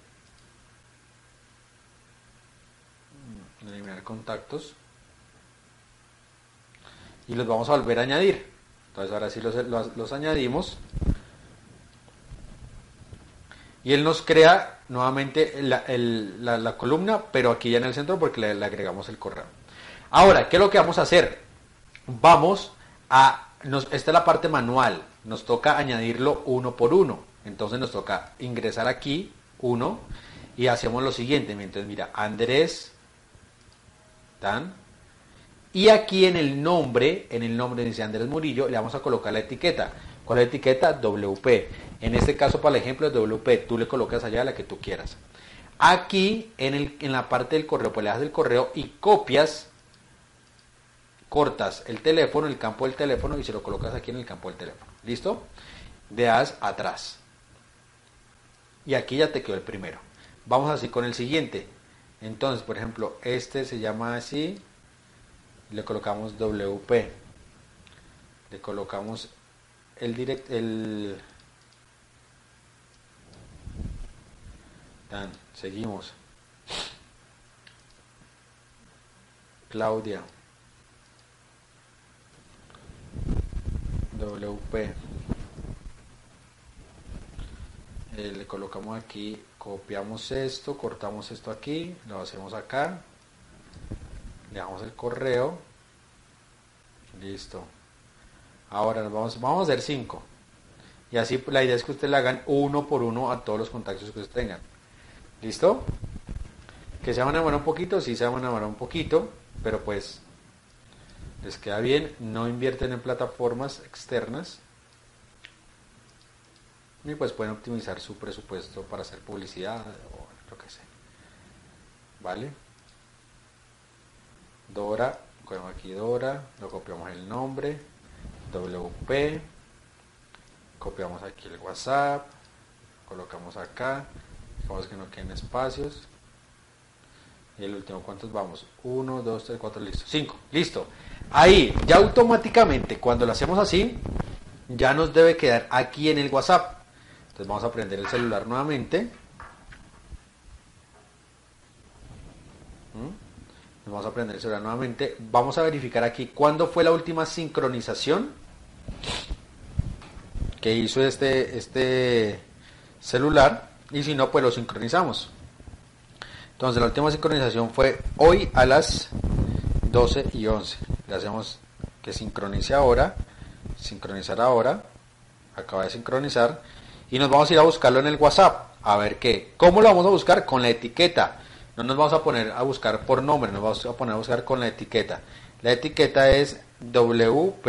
Eliminar contactos. Y los vamos a volver a añadir. Entonces ahora sí los, añadimos. Y él nos crea nuevamente la, columna, pero aquí ya en el centro porque le agregamos el correo. Ahora, ¿qué es lo que vamos a hacer? Vamos a, esta es la parte manual, nos toca añadirlo uno por uno. Entonces nos toca ingresar aquí, uno, y hacemos lo siguiente. Entonces, mira, Andrés, tan, y aquí en el nombre, en el nombre dice Andrés Murillo, le vamos a colocar la etiqueta. ¿Cuál es la etiqueta? WP. En este caso, para el ejemplo, es WP. Tú le colocas allá la que tú quieras. Aquí, en, el, en la parte del correo, pues le das el correo y copias cortas el teléfono, el campo del teléfono y se lo colocas aquí en el campo del teléfono. ¿Listo? De atrás. Y aquí ya te quedó el primero. Vamos así con el siguiente. Entonces, por ejemplo, este se llama así. Le colocamos WP. Le colocamos el direct, el... Dan, seguimos. Claudia. WP. Eh, le colocamos aquí, copiamos esto, cortamos esto aquí, lo hacemos acá, le damos el correo, listo. Ahora nos vamos, vamos a hacer 5. Y así la idea es que ustedes le hagan uno por uno a todos los contactos que ustedes tengan. ¿Listo? Que se van a demorar un poquito, sí se van a demorar un poquito, pero pues les queda bien, no invierten en plataformas externas y pues pueden optimizar su presupuesto para hacer publicidad o lo que sea. ¿Vale? Dora, cogemos aquí Dora, lo copiamos el nombre, WP, copiamos aquí el WhatsApp, colocamos acá, dejamos que no queden espacios. Y el último, ¿cuántos vamos? 1, 2, 3, 4, listo. 5, listo. Ahí, ya automáticamente, cuando lo hacemos así, ya nos debe quedar aquí en el WhatsApp. Entonces vamos a prender el celular nuevamente. ¿Mm? Vamos a prender el celular nuevamente. Vamos a verificar aquí cuándo fue la última sincronización que hizo este, este celular. Y si no, pues lo sincronizamos. Entonces la última sincronización fue hoy a las 12 y 11. Le hacemos que sincronice ahora. Sincronizar ahora. Acaba de sincronizar y nos vamos a ir a buscarlo en el WhatsApp. A ver qué. ¿Cómo lo vamos a buscar? Con la etiqueta. No nos vamos a poner a buscar por nombre, nos vamos a poner a buscar con la etiqueta. La etiqueta es WP.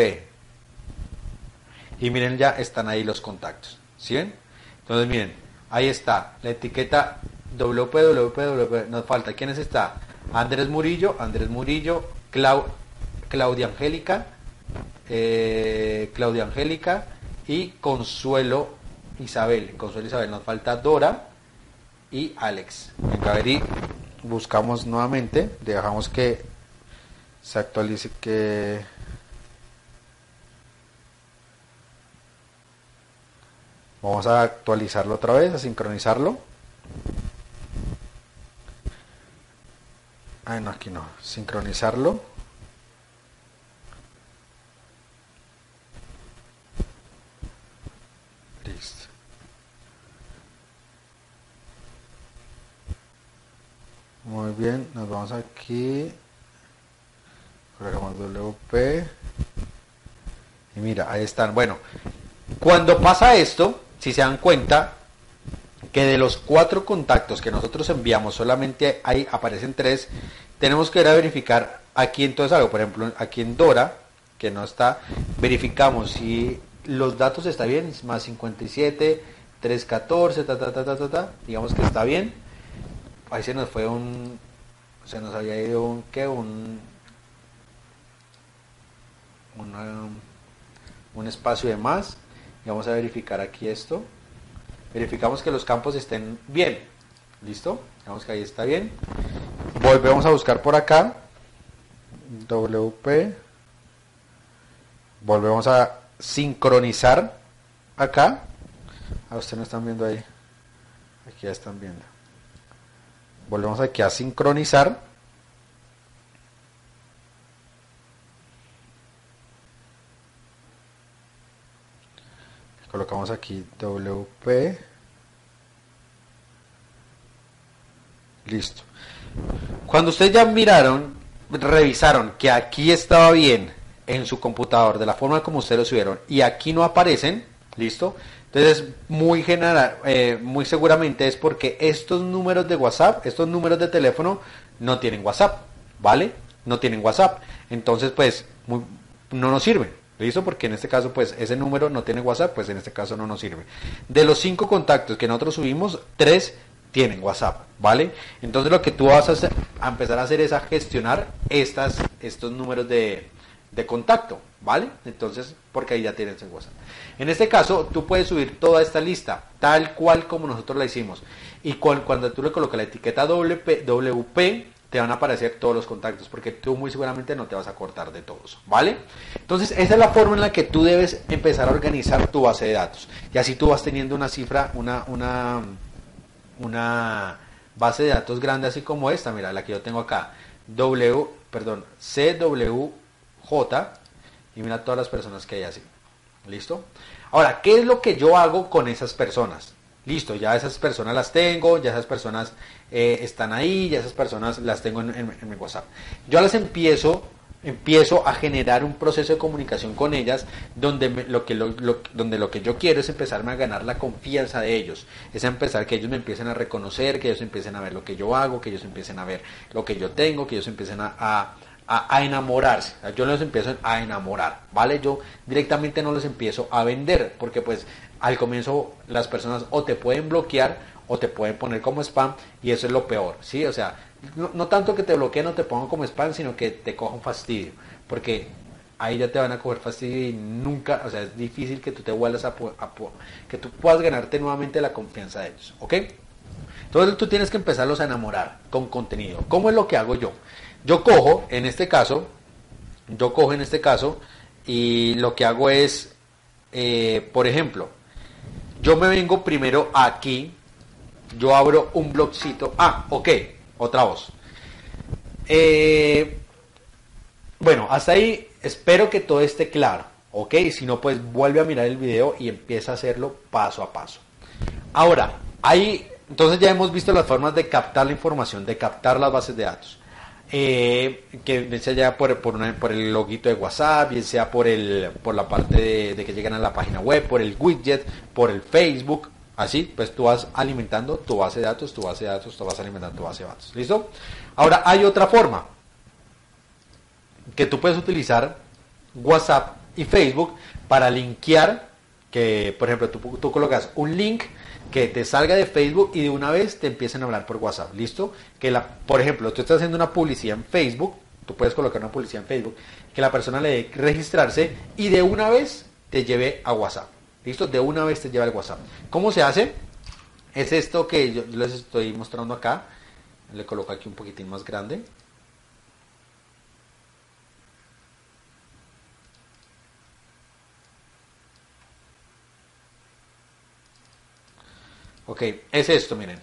Y miren, ya están ahí los contactos. ¿Sí? Entonces miren, ahí está la etiqueta WP, WP, Nos falta, ¿quiénes está? Andrés Murillo, Andrés Murillo, Claudia Angélica, eh, Claudia Angélica y Consuelo Isabel. Consuelo Isabel. Nos falta Dora y Alex. Venga, buscamos nuevamente. Dejamos que se actualice que... Vamos a actualizarlo otra vez, a sincronizarlo. Ah, no, aquí no. Sincronizarlo. Muy bien, nos vamos aquí. WP. Y mira, ahí están. Bueno, cuando pasa esto, si se dan cuenta que de los cuatro contactos que nosotros enviamos, solamente ahí aparecen tres, tenemos que ir a verificar aquí entonces algo. Por ejemplo, aquí en Dora, que no está, verificamos si los datos están bien, más 57, 314, ta, ta, ta, ta, ta, ta, digamos que está bien ahí se nos fue un, se nos había ido un, ¿qué? Un, un espacio de más. Y vamos a verificar aquí esto. Verificamos que los campos estén bien. Listo vemos que ahí está bien. Volvemos a buscar por acá. WP volvemos a sincronizar acá. A ah, ustedes no están viendo ahí. Aquí ya están viendo Volvemos aquí a sincronizar. Colocamos aquí WP. Listo. Cuando ustedes ya miraron, revisaron que aquí estaba bien en su computador, de la forma como ustedes lo subieron, y aquí no aparecen, listo, entonces, muy general, eh, muy seguramente es porque estos números de WhatsApp, estos números de teléfono no tienen WhatsApp, ¿vale? No tienen WhatsApp. Entonces, pues, no nos sirve. ¿Listo? Porque en este caso, pues, ese número no tiene WhatsApp, pues en este caso no nos sirve. De los cinco contactos que nosotros subimos, tres tienen WhatsApp, ¿vale? Entonces lo que tú vas a, hacer, a empezar a hacer es a gestionar estas, estos números de, de contacto, ¿vale? Entonces, porque ahí ya tienes el WhatsApp. En este caso, tú puedes subir toda esta lista, tal cual como nosotros la hicimos. Y cuando tú le colocas la etiqueta WP, WP te van a aparecer todos los contactos, porque tú muy seguramente no te vas a cortar de todos, ¿vale? Entonces, esa es la forma en la que tú debes empezar a organizar tu base de datos. Y así tú vas teniendo una cifra, una, una, una base de datos grande así como esta, mira, la que yo tengo acá, W, perdón, CWJ, y mira todas las personas que hay así. ¿Listo? Ahora, ¿qué es lo que yo hago con esas personas? Listo, ya esas personas las tengo, ya esas personas eh, están ahí, ya esas personas las tengo en, mi WhatsApp. Yo las empiezo, empiezo a generar un proceso de comunicación con ellas donde lo que donde lo que yo quiero es empezarme a ganar la confianza de ellos, es empezar que ellos me empiecen a reconocer, que ellos empiecen a ver lo que yo hago, que ellos empiecen a ver lo que yo tengo, que ellos empiecen a, enamorarse. Yo los empiezo a enamorar, ¿vale? Yo directamente no los empiezo a vender, porque pues al comienzo las personas o te pueden bloquear o te pueden poner como spam y eso es lo peor, ¿sí? O sea, no, tanto que te bloqueen o te pongan como spam, sino que te cojan fastidio, porque ahí ya te van a coger fastidio y nunca, o sea, es difícil que tú te vuelvas a, a que tú puedas ganarte nuevamente la confianza de ellos, ¿ok? Entonces tú tienes que empezarlos a enamorar con contenido. ¿Cómo es lo que hago yo? Yo cojo, en este caso, yo cojo en este caso y lo que hago es, eh, por ejemplo, yo me vengo primero aquí, yo abro un blogcito. Ah, ok, otra voz. Eh, bueno, hasta ahí espero que todo esté claro. Ok, si no, pues vuelve a mirar el video y empieza a hacerlo paso a paso. Ahora, ahí, entonces ya hemos visto las formas de captar la información, de captar las bases de datos eh, que sea ya por, por, por, el loguito de WhatsApp, bien sea por, el, por la parte de, que llegan a la página web, por el widget, por el Facebook, así, pues tú vas alimentando tu base de datos, tu base de datos, tú vas alimentando tu base de datos. ¿Listo? Ahora hay otra forma que tú puedes utilizar WhatsApp y Facebook para linkear, que por ejemplo tú, tú colocas un link que te salga de Facebook y de una vez te empiecen a hablar por WhatsApp, ¿listo? Que la, por ejemplo, tú estás haciendo una publicidad en Facebook, tú puedes colocar una publicidad en Facebook, que la persona le dé registrarse y de una vez te lleve a WhatsApp, ¿listo? De una vez te lleva al WhatsApp. ¿Cómo se hace? Es esto que yo les estoy mostrando acá, le coloco aquí un poquitín más grande. Ok, es esto, miren.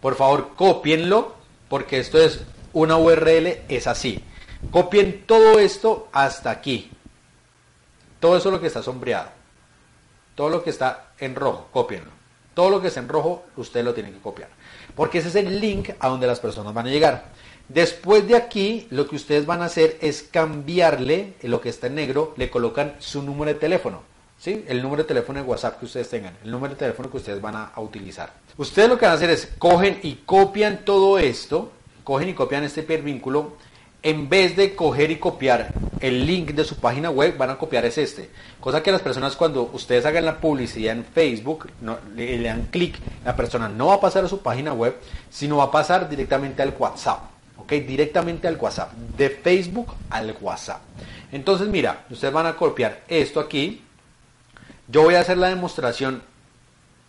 Por favor, copienlo, porque esto es una URL, es así. Copien todo esto hasta aquí. Todo eso lo que está sombreado. Todo lo que está en rojo, copienlo. Todo lo que está en rojo, usted lo tiene que copiar. Porque ese es el link a donde las personas van a llegar. Después de aquí, lo que ustedes van a hacer es cambiarle lo que está en negro, le colocan su número de teléfono. El número de teléfono de WhatsApp que ustedes tengan, el número de teléfono que ustedes van a, utilizar. Ustedes lo que van a hacer es cogen y copian todo esto, cogen y copian este hipervínculo, en vez de coger y copiar el link de su página web, van a copiar es este. Cosa que las personas cuando ustedes hagan la publicidad en Facebook, le, le, dan clic, la persona no va a pasar a su página web, sino va a pasar directamente al WhatsApp. ¿Ok? Directamente al WhatsApp. De Facebook al WhatsApp. Entonces, mira, ustedes van a copiar esto aquí, yo voy a hacer la demostración,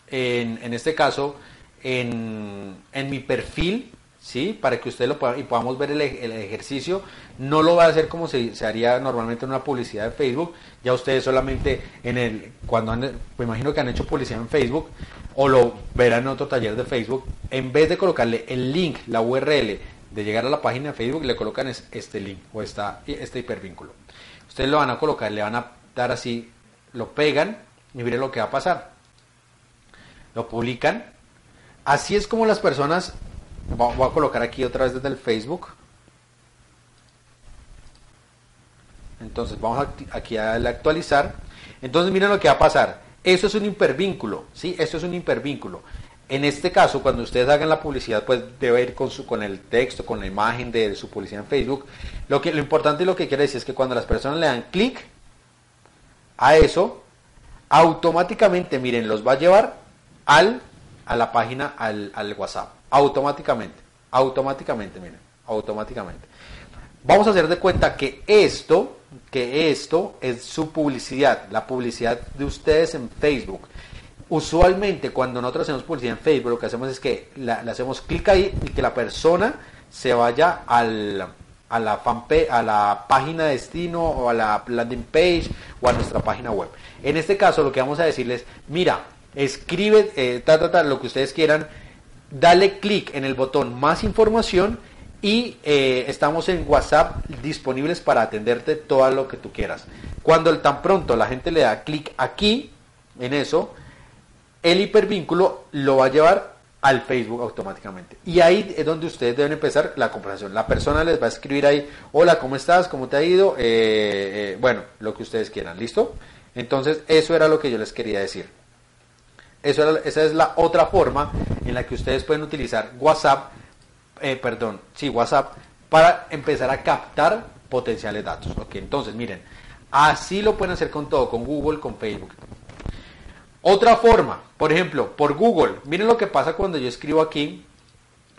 en, en este caso, en, en, mi perfil, ¿sí? Para que ustedes lo puedan y podamos ver el, el ejercicio. No lo va a hacer como se, se, haría normalmente en una publicidad de Facebook. Ya ustedes solamente en el, cuando han, me imagino que han hecho publicidad en Facebook, o lo verán en otro taller de Facebook, en vez de colocarle el link, la URL de llegar a la página de Facebook, le colocan este link o esta, este hipervínculo. Ustedes lo van a colocar, le van a dar así, lo pegan y mire lo que va a pasar. Lo publican. Así es como las personas, voy a colocar aquí otra vez desde el Facebook. Entonces vamos aquí a actualizar. Entonces miren lo que va a pasar. Eso es un hipervínculo, ¿sí? Eso es un hipervínculo. En este caso, cuando ustedes hagan la publicidad, pues debe ir con, su, con el texto, con la imagen de su publicidad en Facebook. Lo, que, lo importante y lo que quiere decir es que cuando las personas le dan clic a eso, automáticamente, miren, los va a llevar al, a la página, al, al WhatsApp. Automáticamente, automáticamente, miren, automáticamente. Vamos a hacer de cuenta que esto, que esto es su publicidad, la publicidad de ustedes en Facebook. usualmente cuando nosotros hacemos publicidad en Facebook, lo que hacemos es que le hacemos clic ahí y que la persona se vaya al, a la fanpage, a la página de destino o a la landing page o a nuestra página web. En este caso lo que vamos a decirles, mira, escribe eh, lo que ustedes quieran, dale clic en el botón más información y eh, estamos en WhatsApp disponibles para atenderte todo lo que tú quieras. Cuando el, tan pronto la gente le da clic aquí, en eso, el hipervínculo lo va a llevar al Facebook automáticamente. Y ahí es donde ustedes deben empezar la conversación. La persona les va a escribir ahí, hola, ¿cómo estás? ¿Cómo te ha ido? Eh, eh, bueno, lo que ustedes quieran, ¿listo? Entonces, eso era lo que yo les quería decir. Eso esa es la otra forma en la que ustedes pueden utilizar WhatsApp, eh, perdón, sí, WhatsApp, para empezar a captar potenciales datos. Ok, entonces, miren, así lo pueden hacer con todo, con Google, con Facebook. Otra forma, por ejemplo, por Google. Miren lo que pasa cuando yo escribo aquí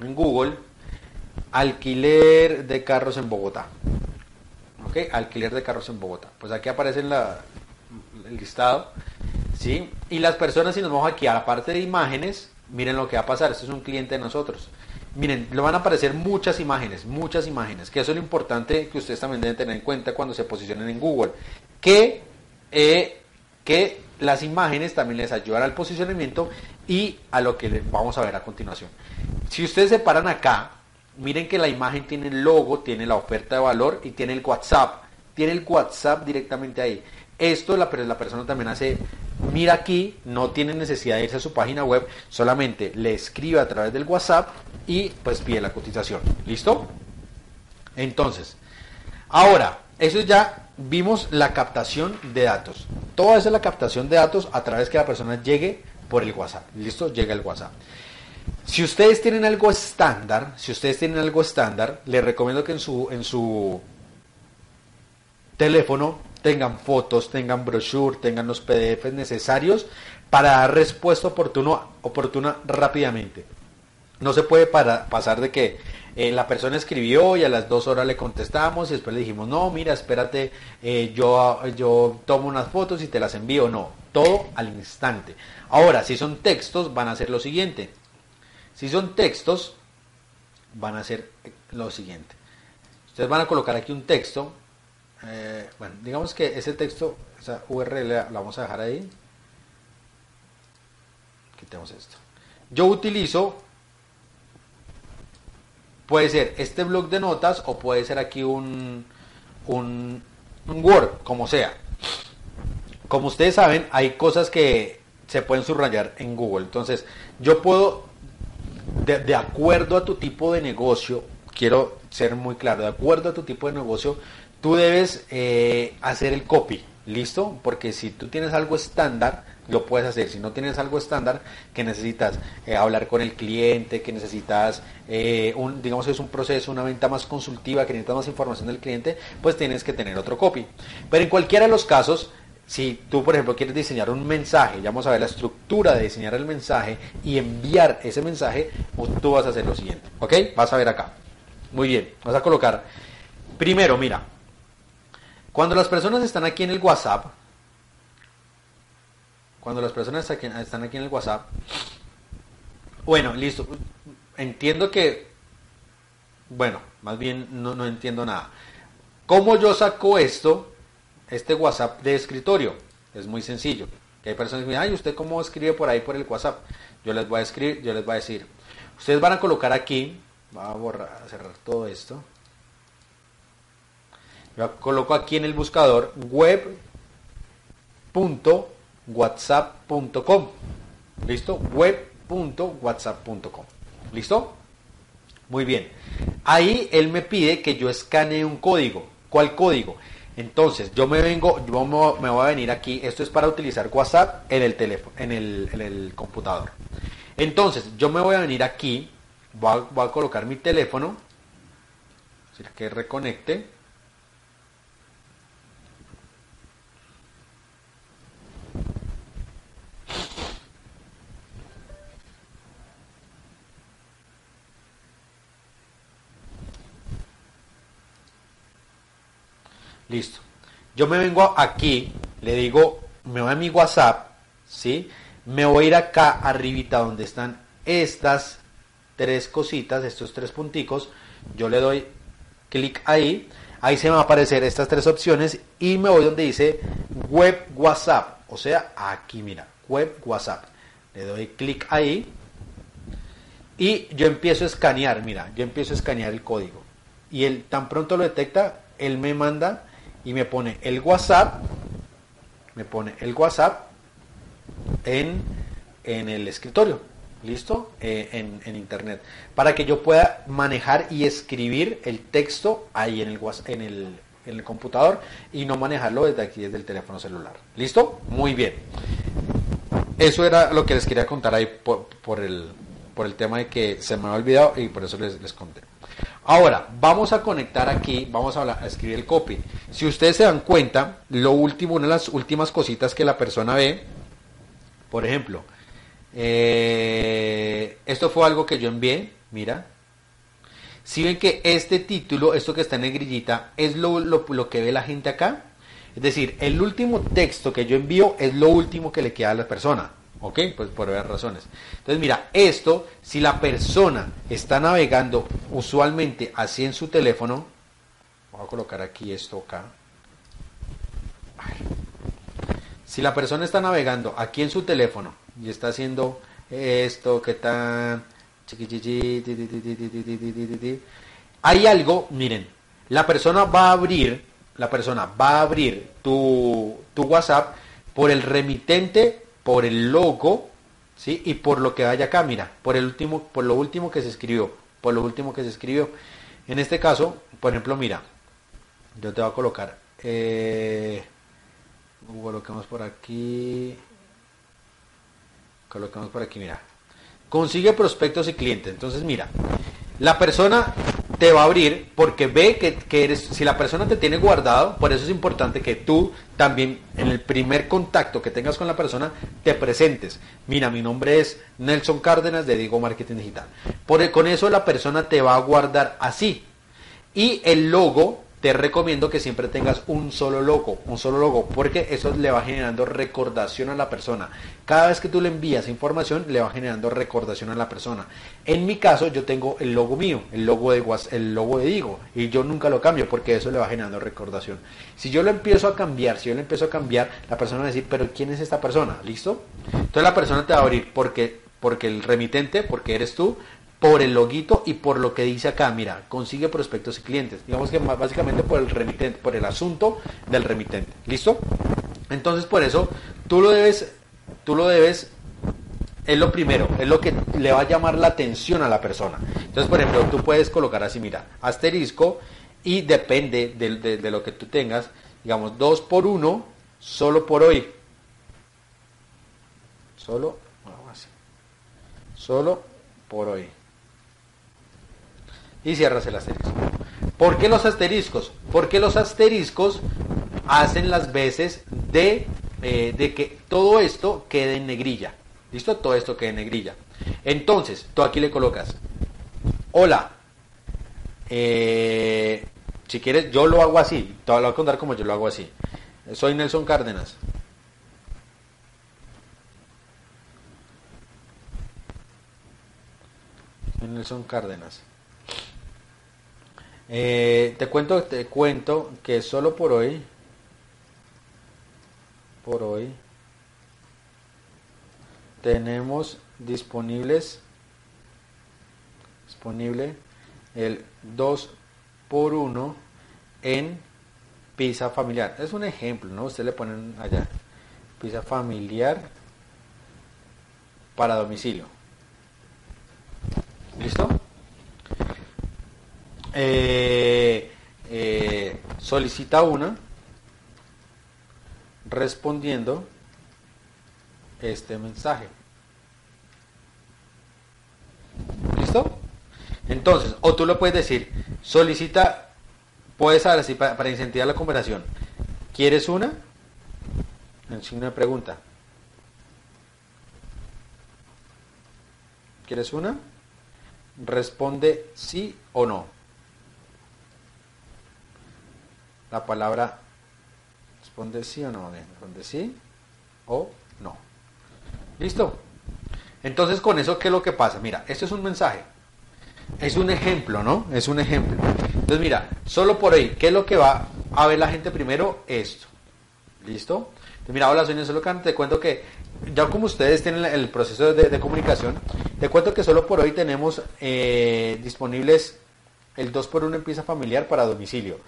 en Google alquiler de carros en Bogotá. ¿Ok? Alquiler de carros en Bogotá. Pues aquí aparece el listado. ¿Sí? Y las personas, si nos vamos aquí a la parte de imágenes, miren lo que va a pasar. Este es un cliente de nosotros. Miren, le van a aparecer muchas imágenes, muchas imágenes, que eso es lo importante que ustedes también deben tener en cuenta cuando se posicionen en Google. Que, eh, que las imágenes también les ayudan al posicionamiento y a lo que vamos a ver a continuación. Si ustedes se paran acá, miren que la imagen tiene el logo, tiene la oferta de valor y tiene el WhatsApp. Tiene el WhatsApp directamente ahí. Esto la, la persona también hace, mira aquí, no tiene necesidad de irse a su página web, solamente le escribe a través del WhatsApp y pues pide la cotización. ¿Listo? Entonces, ahora, eso ya vimos la captación de datos. Toda esa es la captación de datos a través que la persona llegue por el WhatsApp. ¿Listo? Llega el WhatsApp. Si ustedes tienen algo estándar, si ustedes tienen algo estándar, les recomiendo que en su, en su teléfono tengan fotos, tengan brochure, tengan los PDFs necesarios para dar respuesta oportuno, oportuna rápidamente. No se puede pasar de que eh, la persona escribió y a las dos horas le contestamos y después le dijimos, no, mira, espérate, eh, yo, yo tomo unas fotos y te las envío. No, todo al instante. Ahora, si son textos, van a hacer lo siguiente. Si son textos, van a hacer lo siguiente. Ustedes van a colocar aquí un texto. Eh, bueno, digamos que ese texto, esa URL la vamos a dejar ahí. Quitemos esto. Yo utilizo Puede ser este blog de notas o puede ser aquí un, un, Word, como sea. Como ustedes saben, hay cosas que se pueden subrayar en Google. Entonces, yo puedo, de, acuerdo a tu tipo de negocio, quiero ser muy claro, de acuerdo a tu tipo de negocio, tú debes eh, hacer el copy, ¿listo? Porque si tú tienes algo estándar, lo puedes hacer. Si no tienes algo estándar, que necesitas eh, hablar con el cliente, que necesitas, eh, un, digamos que es un proceso, una venta más consultiva, que necesitas más información del cliente, pues tienes que tener otro copy. Pero en cualquiera de los casos, si tú, por ejemplo, quieres diseñar un mensaje, ya vamos a ver la estructura de diseñar el mensaje y enviar ese mensaje, tú vas a hacer lo siguiente. ¿Ok? Vas a ver acá. Muy bien. Vas a colocar. Primero, mira. Cuando las personas están aquí en el WhatsApp, cuando las personas están aquí en el WhatsApp, bueno, listo, entiendo que, bueno, más bien no, no entiendo nada. ¿Cómo yo saco esto, este WhatsApp de escritorio? Es muy sencillo. Hay personas que me dicen, ay, ¿usted cómo escribe por ahí por el WhatsApp? Yo les voy a escribir, yo les voy a decir, ustedes van a colocar aquí, voy a borrar, a cerrar todo esto. Yo coloco aquí en el buscador web whatsapp.com. ¿Listo? web.whatsapp.com. ¿Listo? Muy bien. Ahí él me pide que yo escanee un código. ¿Cuál código? Entonces, yo me vengo, yo me voy a venir aquí. Esto es para utilizar WhatsApp en el teléfono, en el, computador. Entonces, yo me voy a venir aquí. Voy a, colocar mi teléfono. que reconecte. Listo. Yo me vengo aquí, le digo, me voy a mi WhatsApp, ¿sí? me voy a ir acá arribita donde están estas tres cositas, estos tres punticos, yo le doy clic ahí, ahí se me va a aparecer estas tres opciones y me voy donde dice web WhatsApp, o sea, aquí mira, web WhatsApp. Le doy clic ahí y yo empiezo a escanear, mira, yo empiezo a escanear el código. Y él tan pronto lo detecta, él me manda y me pone el WhatsApp, me pone el WhatsApp en, en el escritorio, ¿listo? Eh, en, en, internet, para que yo pueda manejar y escribir el texto ahí en el, en el, en el computador y no manejarlo desde aquí, desde el teléfono celular. ¿Listo? Muy bien. Eso era lo que les quería contar ahí por, por el, por el tema de que se me ha olvidado y por eso les, les conté. Ahora, vamos a conectar aquí, vamos a, escribir el copy. Si ustedes se dan cuenta, lo último, una de las últimas cositas que la persona ve, por ejemplo, eh, esto fue algo que yo envié, mira. Si ven que este título, esto que está en negrillita, es lo, lo que ve la gente acá. Es decir, el último texto que yo envío es lo último que le queda a la persona. ¿Ok? Pues por varias razones. Entonces, mira, esto, si la persona está navegando usualmente así en su teléfono, voy a colocar aquí esto acá. Si la persona está navegando aquí en su teléfono y está haciendo esto, que tan... Hay algo, miren, la persona va a abrir, la persona va a abrir tu, tu WhatsApp por el remitente por el logo, ¿sí? Y por lo que vaya acá, mira, por el último, por lo último que se escribió, por lo último que se escribió. En este caso, por ejemplo, mira, yo te voy a colocar, eh, colocamos por aquí, colocamos por aquí, mira, consigue prospectos y clientes. Entonces, mira, la persona te va a abrir porque ve que, que, eres, si la persona te tiene guardado, por eso es importante que tú también en el primer contacto que tengas con la persona te presentes. Mira, mi nombre es Nelson Cárdenas de Digo Marketing Digital. Por, con eso la persona te va a guardar así. Y el logo te recomiendo que siempre tengas un solo logo, un solo logo, porque eso le va generando recordación a la persona. Cada vez que tú le envías información, le va generando recordación a la persona. En mi caso, yo tengo el logo mío, el logo de el logo de Digo, y yo nunca lo cambio porque eso le va generando recordación. Si yo lo empiezo a cambiar, si yo lo empiezo a cambiar, la persona va a decir, pero ¿quién es esta persona? ¿Listo? Entonces la persona te va a abrir porque porque el remitente, porque eres tú, por el loguito y por lo que dice acá, mira, consigue prospectos y clientes. Digamos que básicamente por el remitente, por el asunto del remitente. ¿Listo? Entonces, por eso tú lo debes tú lo debes es lo primero, es lo que le va a llamar la atención a la persona. Entonces, por ejemplo, tú puedes colocar así, mira, asterisco y depende de, lo que tú tengas, digamos, 2 por 1, solo por hoy. Solo, así. Solo por hoy y cierras el asterisco. ¿Por qué los asteriscos? Porque los asteriscos hacen las veces de, eh, de que todo esto quede en negrilla. ¿Listo? Todo esto quede en negrilla. Entonces, tú aquí le colocas, hola, eh, si quieres, yo lo hago así, te voy a contar como yo lo hago así. Soy Nelson Cárdenas. Nelson Cárdenas. Eh, te cuento, te cuento que solo por hoy, por hoy, tenemos disponibles, disponible el 2 por 1 en pizza familiar. Es un ejemplo, ¿no? Ustedes le ponen allá, pizza familiar para domicilio. ¿Listo? Eh, eh, solicita una respondiendo este mensaje. ¿Listo? Entonces, o tú lo puedes decir, solicita, puedes saber así para, para incentivar la conversación. ¿Quieres una? En signo de pregunta. ¿Quieres una? Responde sí o no. La palabra responde sí o no, responde sí o no. ¿Listo? Entonces, con eso, ¿qué es lo que pasa? Mira, esto es un mensaje. Es un ejemplo, ¿no? Es un ejemplo. Entonces, mira, solo por ahí, ¿qué es lo que va a ver la gente primero? Esto. ¿Listo? Entonces, mira, hola, soy Nelson Locano, te cuento que ya como ustedes tienen el proceso de, comunicación, te cuento que solo por hoy tenemos eh, disponibles el 2x1 en pieza familiar para domicilio.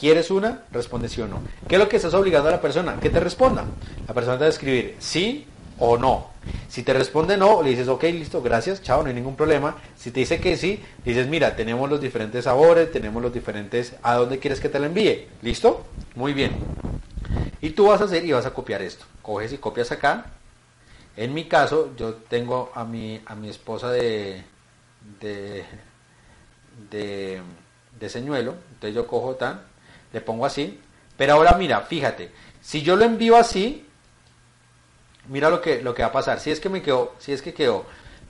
¿Quieres una? Responde sí o no. ¿Qué es lo que estás obligando a la persona? Que te responda. La persona te va a escribir sí o no. Si te responde no, le dices, ok, listo, gracias, chao, no hay ningún problema. Si te dice que sí, dices, mira, tenemos los diferentes sabores, tenemos los diferentes, ¿a dónde quieres que te la envíe? ¿Listo? Muy bien. Y tú vas a hacer y vas a copiar esto. Coges y copias acá. En mi caso, yo tengo a mi, a mi esposa de, de, de, de señuelo. Entonces yo cojo tan, le pongo así. Pero ahora mira, fíjate, si yo lo envío así, mira lo que, lo que va a pasar. Si es que me quedó, si es que quedó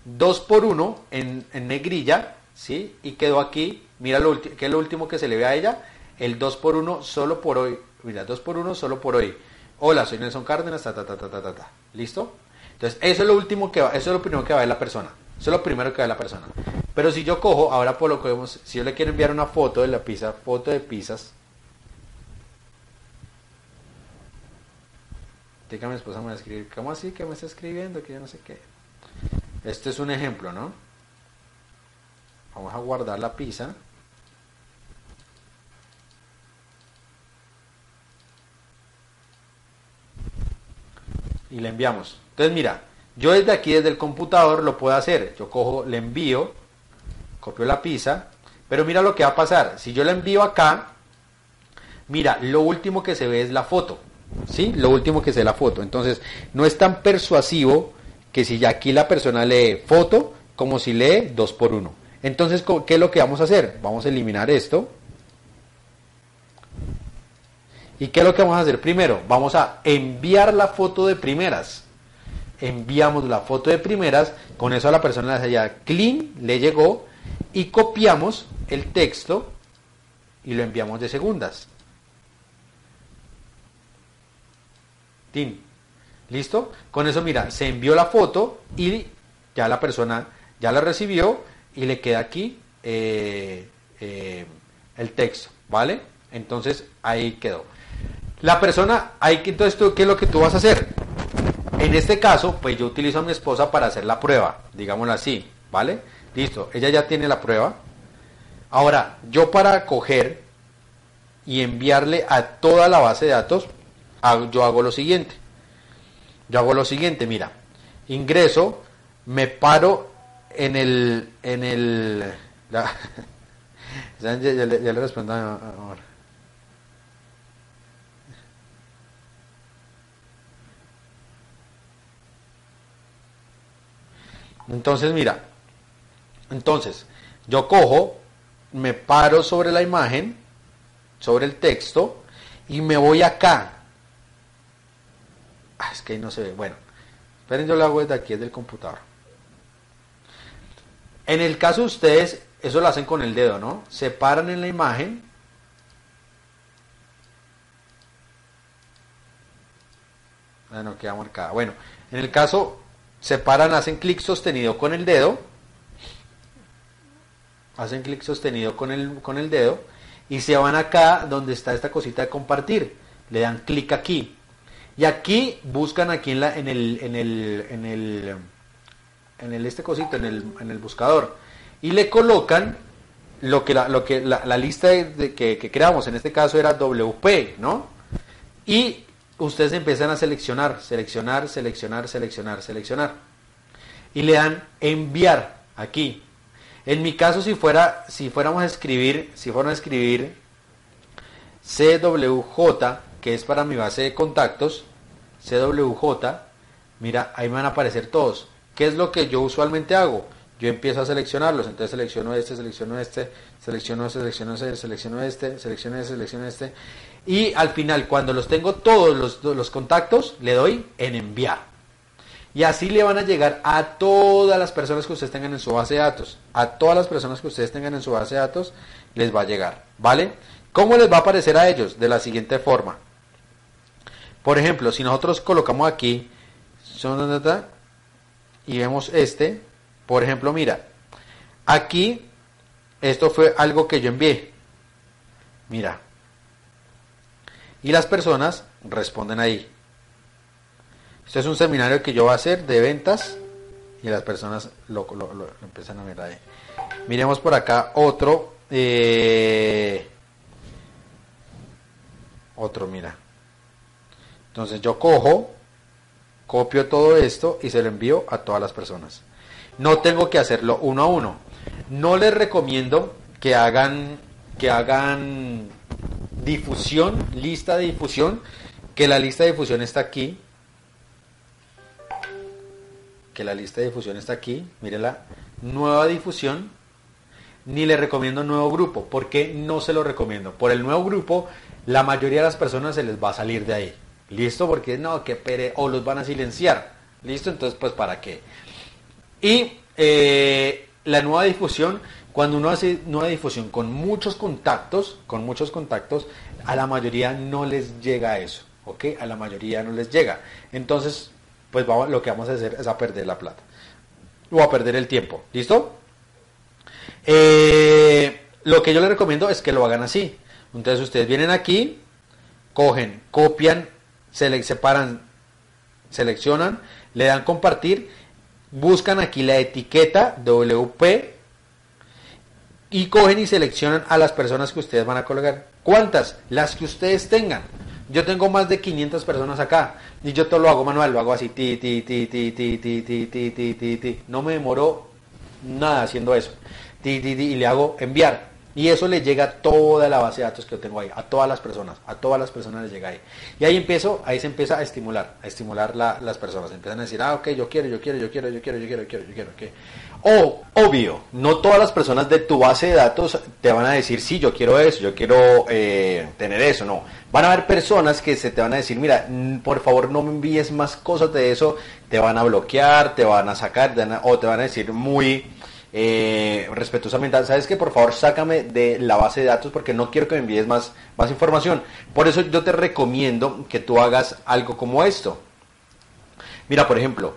2 por 1 en, negrilla, ¿sí? Y quedó aquí, mira lo que es lo último que se le ve a ella, el 2 por 1 solo por hoy. Mira, 2 por 1 solo por hoy. Hola, soy Nelson Cárdenas, ta, ta, ta, ta, ta, ta, ¿Listo? Entonces, eso es lo último que va, eso es lo primero que va a ver la persona. Eso es lo primero que va a ver la persona. Pero si yo cojo, ahora por lo que vemos, si yo le quiero enviar una foto de la pizza, foto de pizzas, Diga mi esposa me va a escribir, ¿cómo así que me está escribiendo? Que yo no sé qué. Este es un ejemplo, ¿no? Vamos a guardar la pizza. Y le enviamos. Entonces mira, yo desde aquí, desde el computador, lo puedo hacer. Yo cojo, le envío, copio la pizza, pero mira lo que va a pasar. Si yo la envío acá, mira, lo último que se ve es la foto. ¿Sí? Lo último que es la foto. Entonces, no es tan persuasivo que si ya aquí la persona lee foto como si lee 2 por 1. Entonces, ¿qué es lo que vamos a hacer? Vamos a eliminar esto. ¿Y qué es lo que vamos a hacer? Primero, vamos a enviar la foto de primeras. Enviamos la foto de primeras, con eso a la persona le hace clean, le llegó, y copiamos el texto y lo enviamos de segundas. ¿Listo? Con eso, mira, se envió la foto y ya la persona ya la recibió y le queda aquí eh, eh, el texto, ¿vale? Entonces ahí quedó. La persona, que, entonces, ¿qué es lo que tú vas a hacer? En este caso, pues yo utilizo a mi esposa para hacer la prueba, digámoslo así, ¿vale? Listo, ella ya tiene la prueba. Ahora, yo para coger y enviarle a toda la base de datos, yo hago lo siguiente. Yo hago lo siguiente, mira, ingreso, me paro en el, en el, (laughs) ya, le, respondo ahora. Entonces, mira, entonces, yo cojo, me paro sobre la imagen, sobre el texto, y me voy acá, Ah, es que ahí no se ve. Bueno, esperen, yo lo hago desde aquí, desde el computador. En el caso de ustedes, eso lo hacen con el dedo, ¿no? Se paran en la imagen. Bueno, queda marcada. Bueno, en el caso, se paran, hacen clic sostenido con el dedo. Hacen clic sostenido con el, con el dedo. Y se van acá donde está esta cosita de compartir. Le dan clic aquí. Y aquí buscan aquí en, el, en, el, en, el, en el este cosito, en el, en el buscador. Y le colocan lo que la, lo que la, lista de, que, que, creamos, en este caso era WP, ¿no? Y ustedes empiezan a seleccionar, seleccionar, seleccionar, seleccionar, seleccionar. Y le dan enviar aquí. En mi caso, si fuera, si fuéramos a escribir, si fuéramos a escribir CWJ, que es para mi base de contactos, CWJ, mira, ahí me van a aparecer todos. ¿Qué es lo que yo usualmente hago? Yo empiezo a seleccionarlos, entonces selecciono este, selecciono este, selecciono este, selecciono este, selecciono este, selecciono este, selecciono este. Y al final, cuando los tengo todos los, los contactos, le doy en enviar. Y así le van a llegar a todas las personas que ustedes tengan en su base de datos. A todas las personas que ustedes tengan en su base de datos, les va a llegar. ¿Vale? ¿Cómo les va a aparecer a ellos? De la siguiente forma. Por ejemplo, si nosotros colocamos aquí, y vemos este, por ejemplo, mira, aquí esto fue algo que yo envié. Mira. Y las personas responden ahí. Este es un seminario que yo voy a hacer de ventas y las personas lo, empiezan a ver ahí. Miremos por acá otro. Eh, otro, mira. Entonces yo cojo, copio todo esto y se lo envío a todas las personas. No tengo que hacerlo uno a uno. No les recomiendo que hagan que hagan difusión, lista de difusión, que la lista de difusión está aquí. Que la lista de difusión está aquí, mírenla. Nueva difusión. Ni le recomiendo nuevo grupo. ¿Por qué no se lo recomiendo? Por el nuevo grupo, la mayoría de las personas se les va a salir de ahí. ¿Listo? Porque no, que pere, o los van a silenciar. ¿Listo? Entonces, pues, ¿para qué? Y eh, la nueva difusión, cuando uno hace nueva difusión con muchos contactos, con muchos contactos, a la mayoría no les llega eso, ¿ok? A la mayoría no les llega. Entonces, pues vamos, lo que vamos a hacer es a perder la plata. O a perder el tiempo, ¿listo? Eh, lo que yo les recomiendo es que lo hagan así. Entonces ustedes vienen aquí, cogen, copian, se separan, seleccionan, le dan compartir, buscan aquí la etiqueta WP y cogen y seleccionan a las personas que ustedes van a colocar. ¿Cuántas? Las que ustedes tengan. Yo tengo más de 500 personas acá y yo todo lo hago manual, lo hago así, ti, ti, ti, ti, ti, ti, ti, ti, ti, ti, ti. No me demoró nada haciendo eso. Ti, ti, ti, y le hago enviar. Y eso le llega a toda la base de datos que yo tengo ahí, a todas las personas, a todas las personas les llega ahí. Y ahí empiezo, ahí se empieza a estimular, a estimular las personas. Empiezan a decir, ah, ok, yo quiero, yo quiero, yo quiero, yo quiero, yo quiero, yo quiero, yo quiero, okay. O, obvio, no todas las personas de tu base de datos te van a decir, sí, yo quiero eso, yo quiero eh, tener eso, no. Van a haber personas que se te van a decir, mira, por favor no me envíes más cosas de eso, te van a bloquear, te van a sacar, o te van a decir muy eh, respetuosamente, sabes que por favor sácame de la base de datos porque no quiero que me envíes más, más información. Por eso yo te recomiendo que tú hagas algo como esto. Mira, por ejemplo,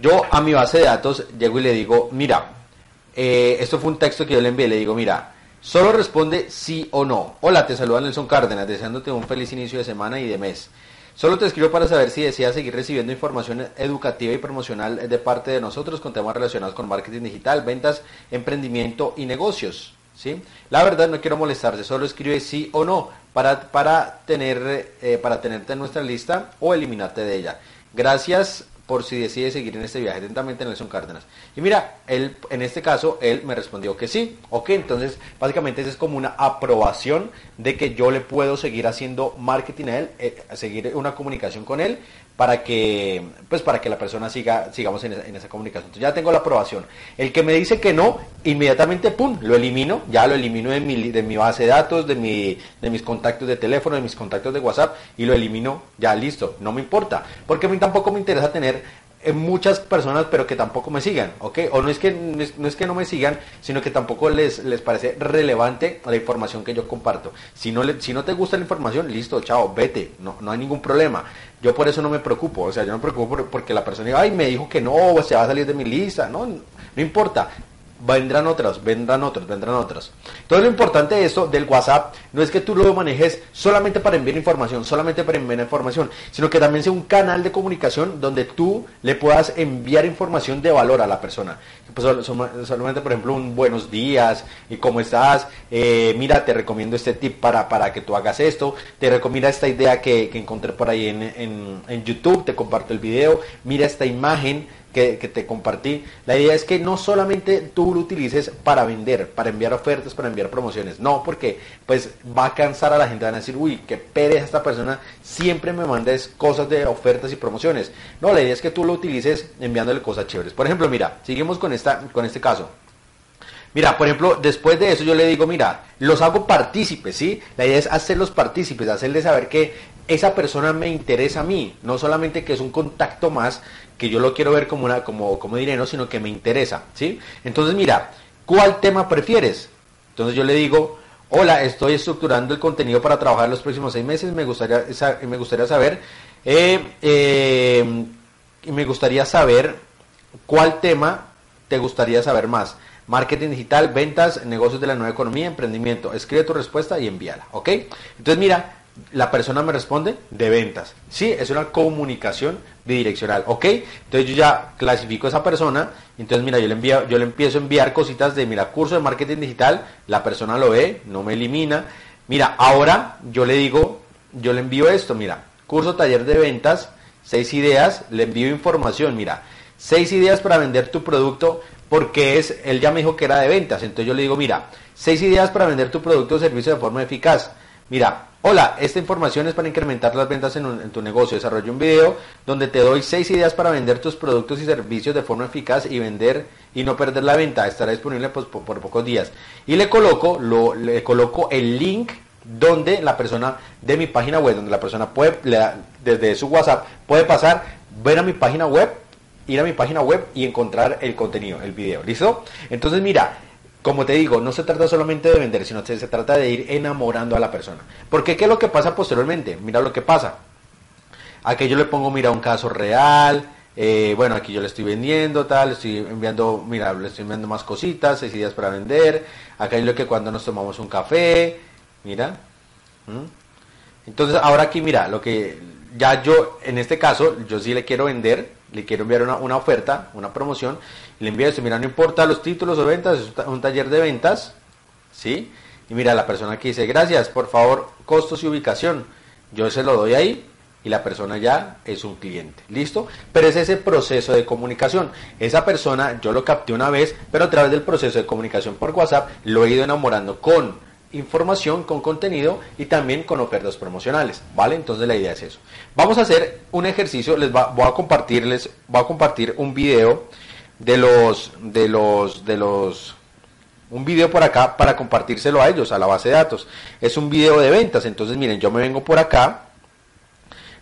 yo a mi base de datos llego y le digo, mira, eh, esto fue un texto que yo le envié, le digo, mira, solo responde sí o no. Hola, te saluda Nelson Cárdenas, deseándote un feliz inicio de semana y de mes. Solo te escribo para saber si deseas seguir recibiendo información educativa y promocional de parte de nosotros con temas relacionados con marketing digital, ventas, emprendimiento y negocios. ¿sí? La verdad no quiero molestarte, solo escribe sí o no para, para, tener, eh, para tenerte en nuestra lista o eliminarte de ella. Gracias por si decide seguir en este viaje. Atentamente Nelson Cárdenas. Y mira, él, en este caso, él me respondió que sí. Ok, entonces básicamente eso es como una aprobación de que yo le puedo seguir haciendo marketing a él, eh, seguir una comunicación con él para que pues para que la persona siga sigamos en esa, comunicación. Entonces ya tengo la aprobación. El que me dice que no, inmediatamente pum, lo elimino, ya lo elimino de mi de mi base de datos, de mi de mis contactos de teléfono, de mis contactos de WhatsApp y lo elimino, ya listo, no me importa, porque a mí tampoco me interesa tener muchas personas, pero que tampoco me sigan, ¿ok? O no es que no es, que no me sigan, sino que tampoco les, les parece relevante la información que yo comparto. Si no, le, si no te gusta la información, listo, chao, vete, no, no hay ningún problema. Yo por eso no me preocupo, o sea, yo no me preocupo porque la persona diga, ay, me dijo que no, se va a salir de mi lista, no, no importa vendrán otras, vendrán otros, vendrán otros. Entonces lo importante de esto del WhatsApp no es que tú lo manejes solamente para enviar información, solamente para enviar información, sino que también sea un canal de comunicación donde tú le puedas enviar información de valor a la persona. Pues solamente, por ejemplo, un buenos días y cómo estás, eh, mira, te recomiendo este tip para, para que tú hagas esto, te recomiendo esta idea que, encontré por ahí en, en YouTube, te comparto el video, mira esta imagen que, te compartí. La idea es que no solamente tú lo utilices para vender, para enviar ofertas, para enviar promociones. No, porque pues va a cansar a la gente, van a decir, uy, qué pereza esta persona, siempre me mandes cosas de ofertas y promociones. No, la idea es que tú lo utilices enviándole cosas chéveres. Por ejemplo, mira, seguimos con, esta, con este caso. Mira, por ejemplo, después de eso yo le digo, mira, los hago partícipes, ¿sí? La idea es hacerlos partícipes, hacerles saber que esa persona me interesa a mí, no solamente que es un contacto más, que yo lo quiero ver como, una, como, como dinero, sino que me interesa, ¿sí? Entonces, mira, ¿cuál tema prefieres? Entonces yo le digo, hola, estoy estructurando el contenido para trabajar los próximos seis meses, me gustaría, me gustaría saber, eh, eh, me gustaría saber ¿cuál tema te gustaría saber más? Marketing digital, ventas, negocios de la nueva economía, emprendimiento. Escribe tu respuesta y envíala, ¿ok? Entonces mira, la persona me responde de ventas. Sí, es una comunicación bidireccional, ¿ok? Entonces yo ya clasifico a esa persona, entonces mira, yo le envío, yo le empiezo a enviar cositas de, mira, curso de marketing digital, la persona lo ve, no me elimina. Mira, ahora yo le digo, yo le envío esto, mira, curso taller de ventas, seis ideas, le envío información, mira, seis ideas para vender tu producto, porque es, él ya me dijo que era de ventas, entonces yo le digo, mira, seis ideas para vender tu producto o servicio de forma eficaz. Mira, hola, esta información es para incrementar las ventas en, tu negocio. Desarrollo un video donde te doy seis ideas para vender tus productos y servicios de forma eficaz y vender y no perder la venta. Estará disponible pues, por, pocos días. Y le coloco, lo, le coloco el link donde la persona de mi página web, donde la persona puede, desde su WhatsApp, puede pasar, ver a mi página web, ir a mi página web y encontrar el contenido, el video. ¿Listo? Entonces, mira, como te digo, no se trata solamente de vender, sino que se trata de ir enamorando a la persona. Porque ¿qué es lo que pasa posteriormente? Mira lo que pasa. Aquí yo le pongo, mira, un caso real. Eh, bueno, aquí yo le estoy vendiendo, tal, le estoy enviando, mira, le estoy enviando más cositas, seis días para vender. Acá hay lo que cuando nos tomamos un café, mira. Entonces, ahora aquí, mira, lo que ya yo, en este caso, yo sí le quiero vender, le quiero enviar una oferta, una promoción, le envío eso, mira, no importa los títulos o ventas, es un taller de ventas, ¿sí? Y mira, la persona que dice, gracias, por favor, costos y ubicación, yo se lo doy ahí y la persona ya es un cliente, ¿listo? Pero es ese proceso de comunicación. Esa persona yo lo capté una vez, pero a través del proceso de comunicación por WhatsApp lo he ido enamorando con información, con contenido y también con ofertas promocionales, ¿vale? Entonces la idea es eso. Vamos a hacer un ejercicio, les va, voy a compartirles, voy a compartir un video de los, de los, de los, un video por acá para compartírselo a ellos, a la base de datos. Es un video de ventas, entonces miren, yo me vengo por acá,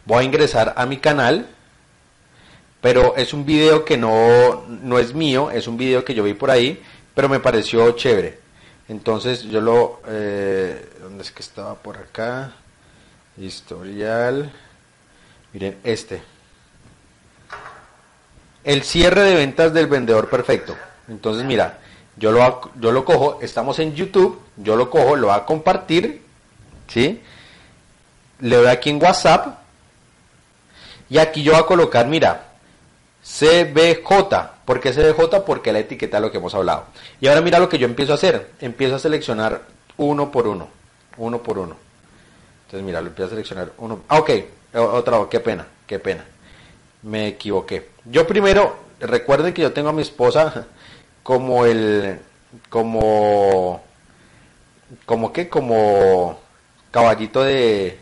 voy a ingresar a mi canal, pero es un video que no, no es mío, es un video que yo vi por ahí, pero me pareció chévere. Entonces yo lo, eh, ¿dónde es que estaba por acá? Historial, miren este el cierre de ventas del vendedor perfecto. Entonces, mira, yo lo, yo lo cojo, estamos en YouTube, yo lo cojo, lo voy a compartir, ¿sí? Le doy aquí en WhatsApp y aquí yo voy a colocar, mira, CBJ. ¿Por qué CBJ? Porque la etiqueta es lo que hemos hablado. Y ahora mira lo que yo empiezo a hacer. Empiezo a seleccionar uno por uno. Uno por uno. Entonces mira, lo empiezo a seleccionar uno. Ah, ok. Otra, qué pena, qué pena me equivoqué. Yo primero, recuerden que yo tengo a mi esposa como el, como, como que, como caballito de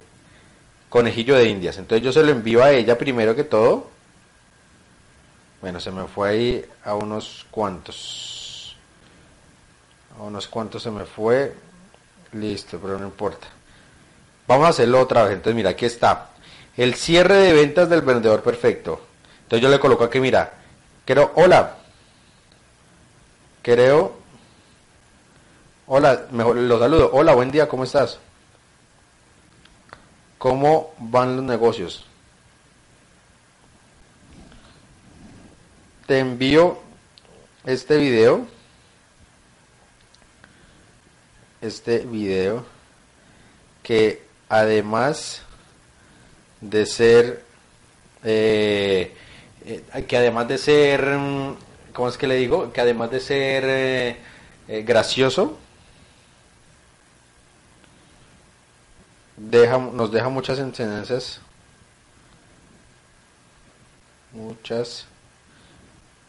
conejillo de indias. Entonces yo se lo envío a ella primero que todo. Bueno, se me fue ahí a unos cuantos. A unos cuantos se me fue. Listo, pero no importa. Vamos a hacerlo otra vez. Entonces, mira, aquí está. El cierre de ventas del vendedor perfecto. Entonces yo le coloco aquí, mira, quiero, hola, creo, hola, mejor lo saludo, hola, buen día, ¿cómo estás? ¿Cómo van los negocios? Te envío este video, este video que además de ser, eh, eh, que además de ser, mm, ¿cómo es que le digo? Que además de ser eh, gracioso, deja, nos deja muchas enseñanzas, muchas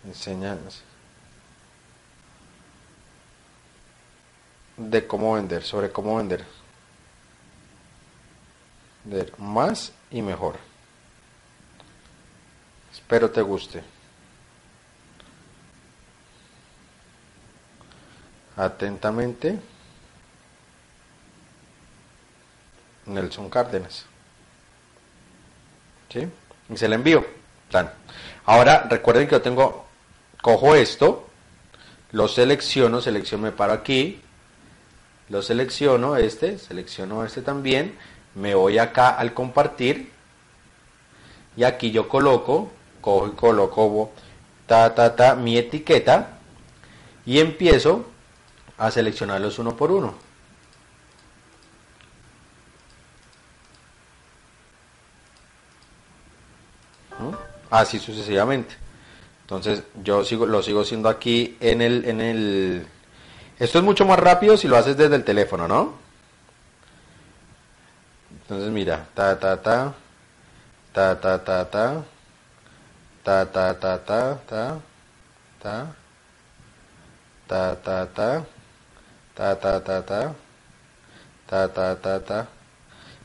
enseñanzas de cómo vender, sobre cómo vender. Más y mejor. Espero te guste. Atentamente, Nelson Cárdenas. ¿Sí? Y se le envío. Ahora recuerden que yo tengo, cojo esto, lo selecciono, selecciono, me paro aquí, lo selecciono este, selecciono este también, me voy acá al compartir y aquí yo coloco, cojo y coloco ta, ta, ta, mi etiqueta y empiezo a seleccionarlos uno por uno. Así sucesivamente. Entonces yo sigo, lo sigo haciendo aquí en el, en el... Esto es mucho más rápido si lo haces desde el teléfono, ¿no? Entonces mira, ta ta ta, ta ta ta ta, ta ta ta ta ta, ta, ta ta ta, ta ta ta ta, ta ta ta ta.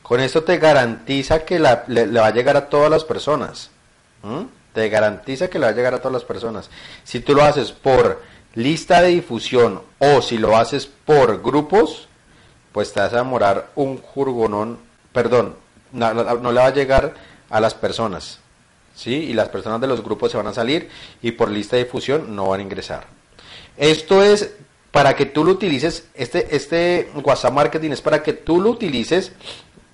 Con esto te garantiza que la, le, va a llegar a todas las personas. Te garantiza que le va a llegar a todas las personas. Si tú lo haces por lista de difusión o si lo haces por grupos, pues te vas a demorar un jurgonón perdón, no, le va a llegar a las personas. ¿Sí? Y las personas de los grupos se van a salir y por lista de difusión no van a ingresar. Esto es para que tú lo utilices, este, este WhatsApp Marketing es para que tú lo utilices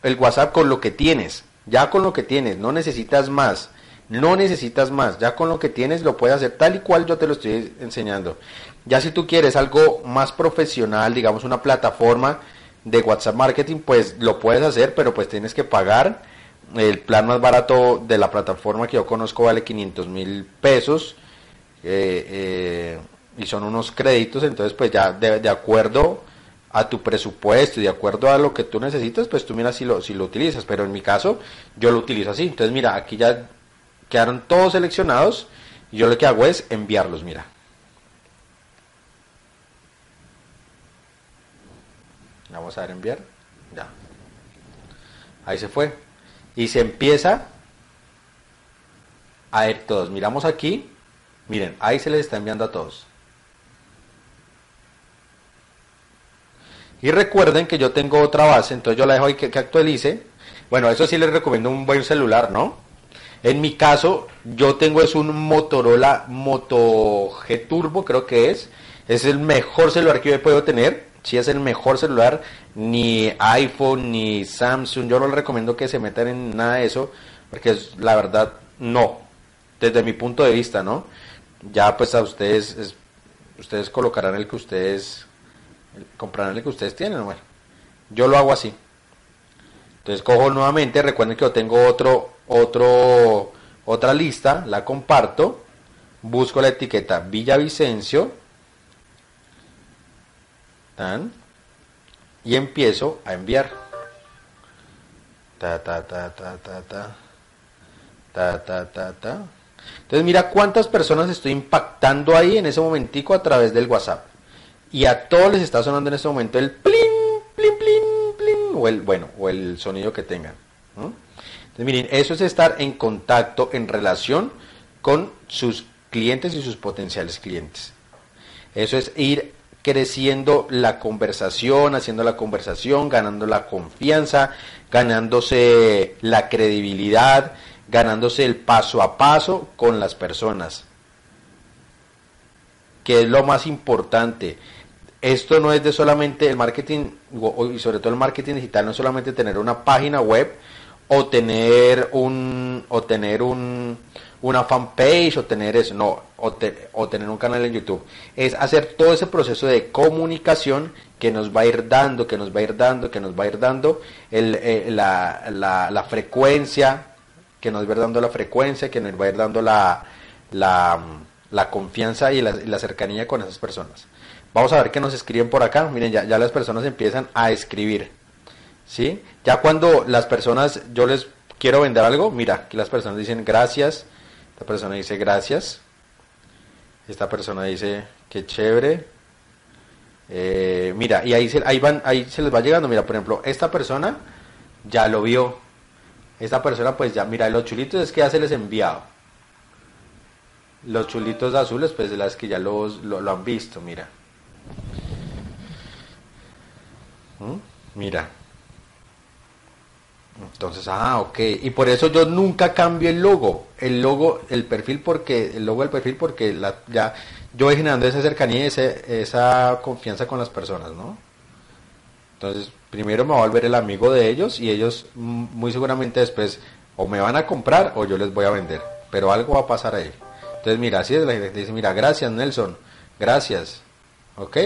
el WhatsApp con lo que tienes, ya con lo que tienes, no necesitas más, no necesitas más, ya con lo que tienes lo puedes hacer tal y cual yo te lo estoy enseñando. Ya si tú quieres algo más profesional, digamos una plataforma de WhatsApp Marketing, pues lo puedes hacer, pero pues tienes que pagar. El plan más barato de la plataforma que yo conozco vale 500 mil pesos. Eh, eh, y son unos créditos, entonces pues ya de, acuerdo a tu presupuesto y de acuerdo a lo que tú necesitas, pues tú miras si lo, si lo utilizas, pero en mi caso yo lo utilizo así, entonces mira, aquí ya quedaron todos seleccionados y yo lo que hago es enviarlos, mira. Vamos a ver enviar, ya. Ahí se fue. Y se empieza a ver todos. Miramos aquí, miren, ahí se les está enviando a todos. Y recuerden que yo tengo otra base, entonces yo la dejo ahí que, actualice. Bueno, eso sí les recomiendo un buen celular, ¿no? En mi caso, yo tengo es un Motorola Moto G Turbo, creo que es. Es el mejor celular que yo podido tener. Si es el mejor celular, ni iPhone, ni Samsung. Yo no les recomiendo que se metan en nada de eso, porque la verdad, no. Desde mi punto de vista, ¿no? Ya pues a ustedes, ustedes colocarán el que ustedes comprarán el que ustedes tienen. Bueno, yo lo hago así. Entonces cojo nuevamente, recuerden que yo tengo otro, otro, otra lista, la comparto, busco la etiqueta Villavicencio, y empiezo a enviar. Ta, ta, ta, ta, ta, ta. Ta, ta, ta, ta. Entonces mira cuántas personas estoy impactando ahí en ese momentico a través del WhatsApp y a todos les está sonando en este momento el plin, plin, plin, plin, o el, bueno, o el sonido que tengan. Entonces, miren, eso es estar en contacto, en relación con sus clientes y sus potenciales clientes. Eso es ir creciendo la conversación, haciendo la conversación, ganando la confianza, ganándose la credibilidad, ganándose el paso a paso con las personas. Que es lo más importante esto no es de solamente el marketing, y sobre todo el marketing digital, no es solamente tener una página web o tener un, o tener un, una fanpage o tener eso, no, o, o, tener un canal en YouTube. Es hacer todo ese proceso de comunicación que nos va a ir dando, que nos va a ir dando, que nos va a ir dando el, eh, la, la, la, frecuencia, que nos va a ir dando la frecuencia, que nos va a ir dando la, la, confianza y la, cercanía con esas personas. Vamos a ver qué nos escriben por acá. Miren, ya, ya las personas empiezan a escribir. ¿Sí? Ya cuando las personas, yo les quiero vender algo, mira, aquí las personas dicen gracias. Esta persona dice gracias. Esta persona dice qué chévere. Eh, mira, y ahí se, ahí, van, ahí se les va llegando. Mira, por ejemplo, esta persona ya lo vio. Esta persona, pues ya, mira, los chulitos es que ya se les enviado. Los chulitos azules, pues de las que ya los, lo han visto, mira. ¿Mm? Mira. Entonces, ah, ok. Y por eso yo nunca cambio el logo. El logo, el perfil, porque, el logo del perfil, porque la, ya yo voy generando esa cercanía y esa confianza con las personas, ¿no? Entonces, primero me voy a volver el amigo de ellos y ellos muy seguramente después o me van a comprar o yo les voy a vender. Pero algo va a pasar ahí. Entonces, mira, así es la gente dice, mira, gracias Nelson, gracias. ¿Ok?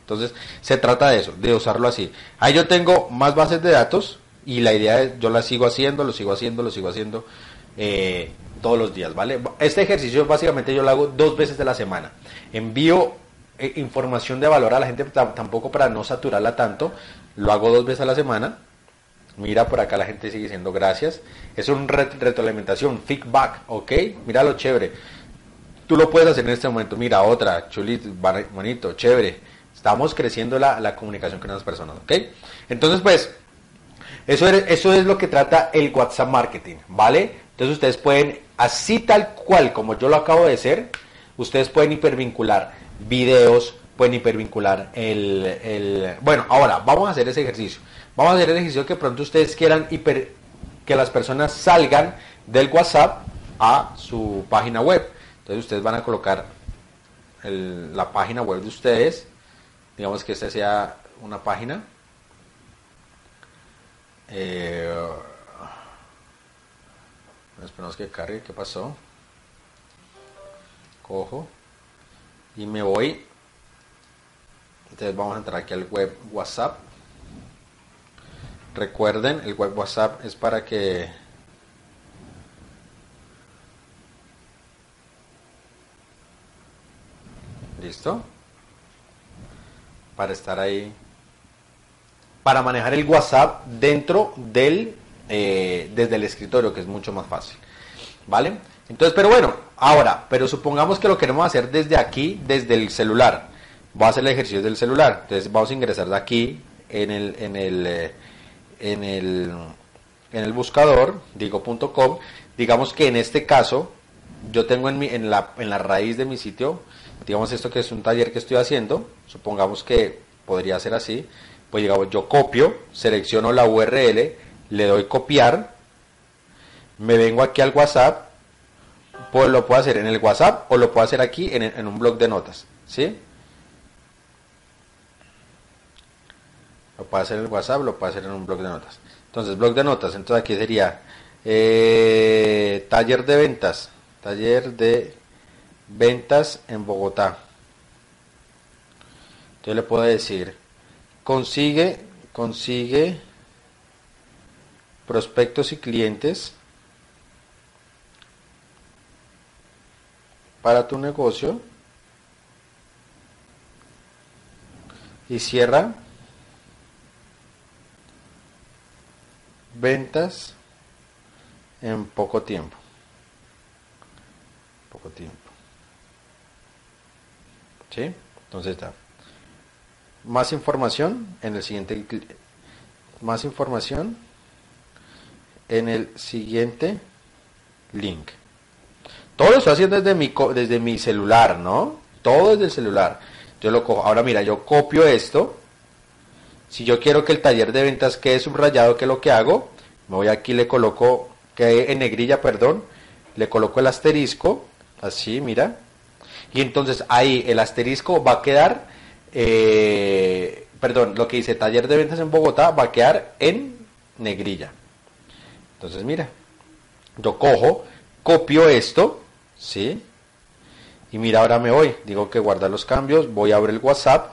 Entonces, se trata de eso, de usarlo así. Ahí yo tengo más bases de datos y la idea es, yo la sigo haciendo, lo sigo haciendo, lo sigo haciendo eh, todos los días, ¿vale? Este ejercicio básicamente yo lo hago dos veces de la semana. Envío eh, información de valor a la gente, tampoco para no saturarla tanto, lo hago dos veces a la semana. Mira, por acá la gente sigue diciendo gracias. Es un retroalimentación, feedback, ¿ok? Mira lo chévere. Tú lo puedes hacer en este momento. Mira, otra, chulito, bonito, chévere. Estamos creciendo la, la comunicación con las personas, ¿ok? Entonces, pues, eso es, eso es lo que trata el WhatsApp Marketing, ¿vale? Entonces ustedes pueden, así tal cual como yo lo acabo de hacer, ustedes pueden hipervincular videos, pueden hipervincular el, el... Bueno, ahora vamos a hacer ese ejercicio. Vamos a hacer el ejercicio que pronto ustedes quieran hiper, que las personas salgan del WhatsApp a su página web. Entonces ustedes van a colocar la página web de ustedes. Digamos que esta sea una página. Eh, esperamos que cargue. ¿Qué pasó? Cojo y me voy. Entonces vamos a entrar aquí al web WhatsApp. Recuerden, el web WhatsApp es para que ¿Listo? Para estar ahí. Para manejar el WhatsApp dentro del, eh, desde el escritorio, que es mucho más fácil. ¿Vale? Entonces, pero bueno, ahora, pero supongamos que lo queremos hacer desde aquí, desde el celular. Voy a hacer el ejercicio del celular. Entonces vamos a ingresar de aquí en el, en el, eh, en el, en el buscador, digo.com. Digamos que en este caso, yo tengo en, mi, en, la, en la raíz de mi sitio digamos esto que es un taller que estoy haciendo, supongamos que podría ser así, pues digamos yo copio, selecciono la URL, le doy copiar, me vengo aquí al WhatsApp, pues lo puedo hacer en el WhatsApp o lo puedo hacer aquí en, un blog de notas, ¿sí? Lo puedo hacer en el WhatsApp, lo puedo hacer en un blog de notas. Entonces, blog de notas, entonces aquí sería eh, taller de ventas, taller de ventas en Bogotá. Yo le puedo decir, consigue, consigue prospectos y clientes para tu negocio y cierra ventas en poco tiempo. Poco tiempo. Entonces está. Más información en el siguiente más información en el siguiente link. Todo lo estoy haciendo desde mi desde mi celular, ¿no? Todo desde el celular. Yo lo cojo. Ahora mira, yo copio esto. Si yo quiero que el taller de ventas quede subrayado, ¿qué es lo que hago? Me voy aquí, le coloco, que en negrilla, perdón, le coloco el asterisco, así, mira, y entonces ahí el asterisco va a quedar, eh, perdón, lo que dice taller de ventas en Bogotá va a quedar en negrilla. Entonces mira, yo cojo, copio esto, ¿sí? Y mira, ahora me voy, digo que guarda los cambios, voy a abrir el WhatsApp.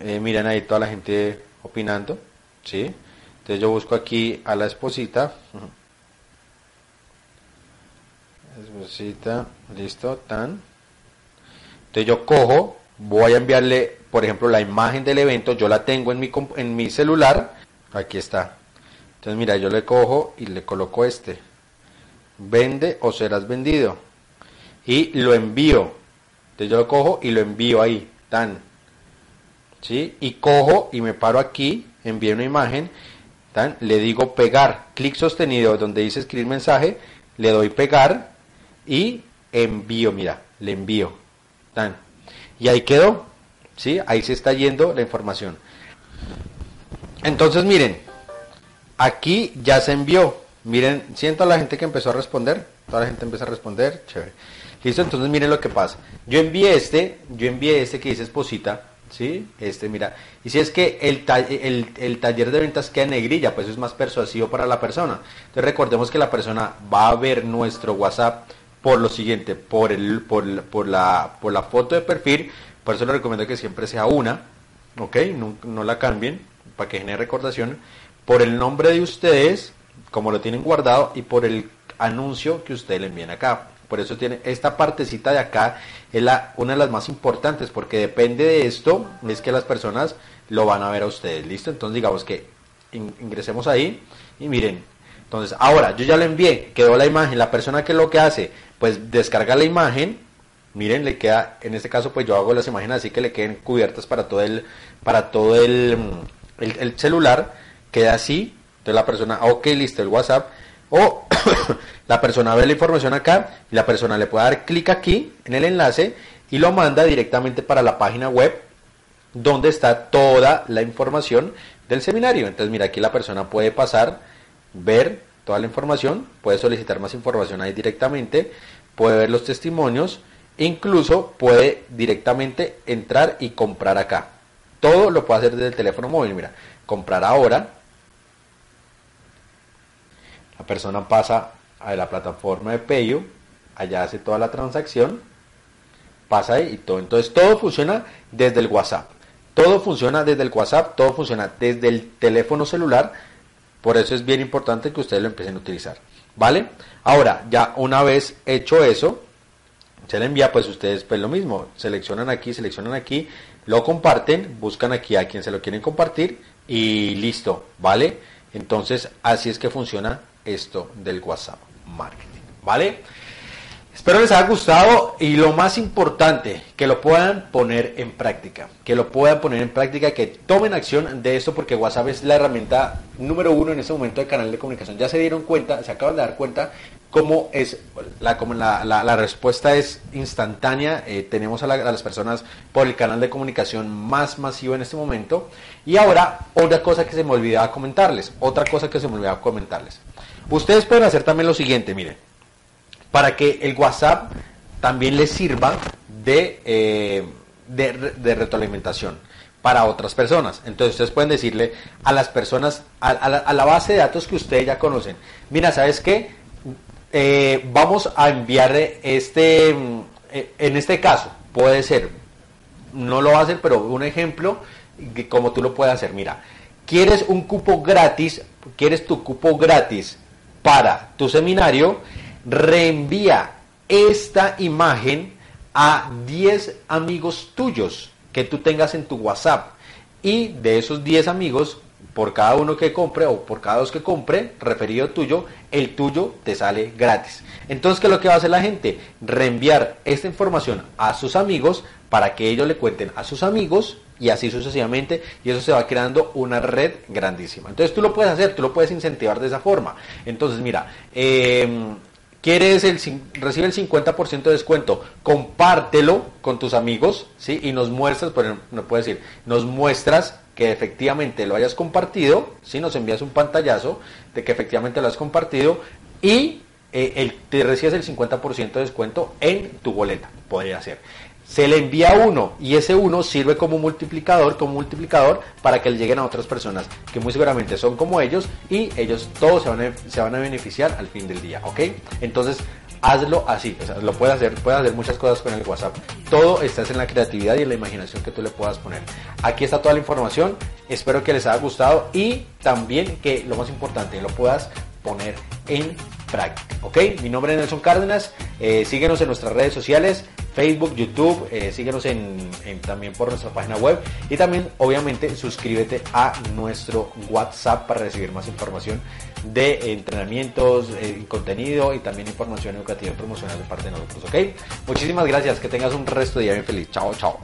Eh, miren ahí toda la gente opinando, ¿sí? Entonces yo busco aquí a la esposita. Esposita, listo, tan. Entonces yo cojo, voy a enviarle, por ejemplo, la imagen del evento, yo la tengo en mi, en mi celular, aquí está. Entonces mira, yo le cojo y le coloco este. Vende o serás vendido. Y lo envío. Entonces yo lo cojo y lo envío ahí, tan. ¿Sí? Y cojo y me paro aquí, envío una imagen, tan, le digo pegar, clic sostenido donde dice escribir mensaje, le doy pegar y envío, mira, le envío. Tan. Y ahí quedó, ¿sí? Ahí se está yendo la información. Entonces, miren, aquí ya se envió. Miren, siento a la gente que empezó a responder. Toda la gente empieza a responder. Chévere. Listo, entonces miren lo que pasa. Yo envié este, yo envié este que dice esposita, ¿sí? Este, mira. Y si es que el, el, el, taller de ventas queda en negrilla, pues es más persuasivo para la persona. Entonces recordemos que la persona va a ver nuestro WhatsApp por lo siguiente, por, el, por, la, por la foto de perfil, por eso les recomiendo que siempre sea una, ¿ok? No, la cambien para que genere recordación, por el nombre de ustedes, como lo tienen guardado, y por el anuncio que ustedes le envíen acá. Por eso tiene esta partecita de acá, es la, una de las más importantes, porque depende de esto, es que las personas lo van a ver a ustedes, ¿listo? Entonces digamos que ingresemos ahí y miren, entonces ahora yo ya le envié, quedó la imagen, la persona que lo que hace, pues descarga la imagen, miren, le queda, en este caso pues yo hago las imágenes así que le queden cubiertas para todo el, para todo el, el, celular, queda así, entonces la persona, ok, listo, el WhatsApp, o (coughs) la persona ve la información acá y la persona le puede dar clic aquí en el enlace y lo manda directamente para la página web donde está toda la información del seminario. Entonces, mira, aquí la persona puede pasar, ver toda la información, puede solicitar más información ahí directamente, puede ver los testimonios, incluso puede directamente entrar y comprar acá. Todo lo puede hacer desde el teléfono móvil, mira, comprar ahora. La persona pasa a la plataforma de Payo, allá hace toda la transacción, pasa ahí y todo. Entonces todo funciona desde el WhatsApp. Todo funciona desde el WhatsApp, todo funciona desde el teléfono celular. Por eso es bien importante que ustedes lo empiecen a utilizar. ¿Vale? Ahora, ya una vez hecho eso, se le envía, pues ustedes pues lo mismo, seleccionan aquí, seleccionan aquí, lo comparten, buscan aquí a quien se lo quieren compartir y listo, ¿vale? Entonces, así es que funciona esto del WhatsApp Marketing, ¿vale? Espero les haya gustado y lo más importante, que lo puedan poner en práctica, que lo puedan poner en práctica, que tomen acción de esto porque WhatsApp es la herramienta número uno en este momento de canal de comunicación. Ya se dieron cuenta, se acaban de dar cuenta cómo es, la, la, la, respuesta es instantánea, eh, tenemos a, a, las personas por el canal de comunicación más masivo en este momento. Y ahora, otra cosa que se me olvidaba comentarles, otra cosa que se me olvidaba comentarles. Ustedes pueden hacer también lo siguiente, miren para que el WhatsApp también les sirva de, eh, de, retroalimentación para otras personas. Entonces ustedes pueden decirle a las personas, a, la, base de datos que ustedes ya conocen, mira, ¿sabes qué? Eh, vamos a enviar este, eh, en este caso, puede ser, no lo va a hacer, pero un ejemplo, como tú lo puedes hacer, mira, quieres un cupo gratis, quieres tu cupo gratis para tu seminario, reenvía esta imagen a 10 amigos tuyos que tú tengas en tu WhatsApp. Y de esos 10 amigos, por cada uno que compre o por cada dos que compre, referido tuyo, el tuyo te sale gratis. Entonces, ¿qué es lo que va a hacer la gente? Reenviar esta información a sus amigos para que ellos le cuenten a sus amigos y así sucesivamente y eso se va creando una red grandísima. Entonces tú lo puedes hacer, tú lo puedes incentivar de esa forma. Entonces mira, eh, quieres el, recibe el 50% de descuento, compártelo con tus amigos, ¿sí? Y nos muestras, no puedes decir, nos muestras que efectivamente lo hayas compartido, ¿sí? Nos envías un pantallazo de que efectivamente lo has compartido y eh, el, te recibes el 50% de descuento en tu boleta, podría ser se le envía uno y ese uno sirve como multiplicador, como multiplicador para que le lleguen a otras personas que muy seguramente son como ellos y ellos todos se van a, se van a beneficiar al fin del día, ¿ok? Entonces hazlo así, o sea, lo puedes hacer, puedes hacer muchas cosas con el WhatsApp. Todo está en la creatividad y en la imaginación que tú le puedas poner. Aquí está toda la información, espero que les haya gustado y también que lo más importante, lo puedas poner en ¿Ok? Mi nombre es Nelson Cárdenas. Eh, síguenos en nuestras redes sociales, Facebook, YouTube. Eh, síguenos en, también por nuestra página web. Y también, obviamente, suscríbete a nuestro WhatsApp para recibir más información de entrenamientos, eh, contenido y también información educativa y promocional de parte de nosotros. ¿Ok? Muchísimas gracias. Que tengas un resto de día bien feliz. Chao, chao.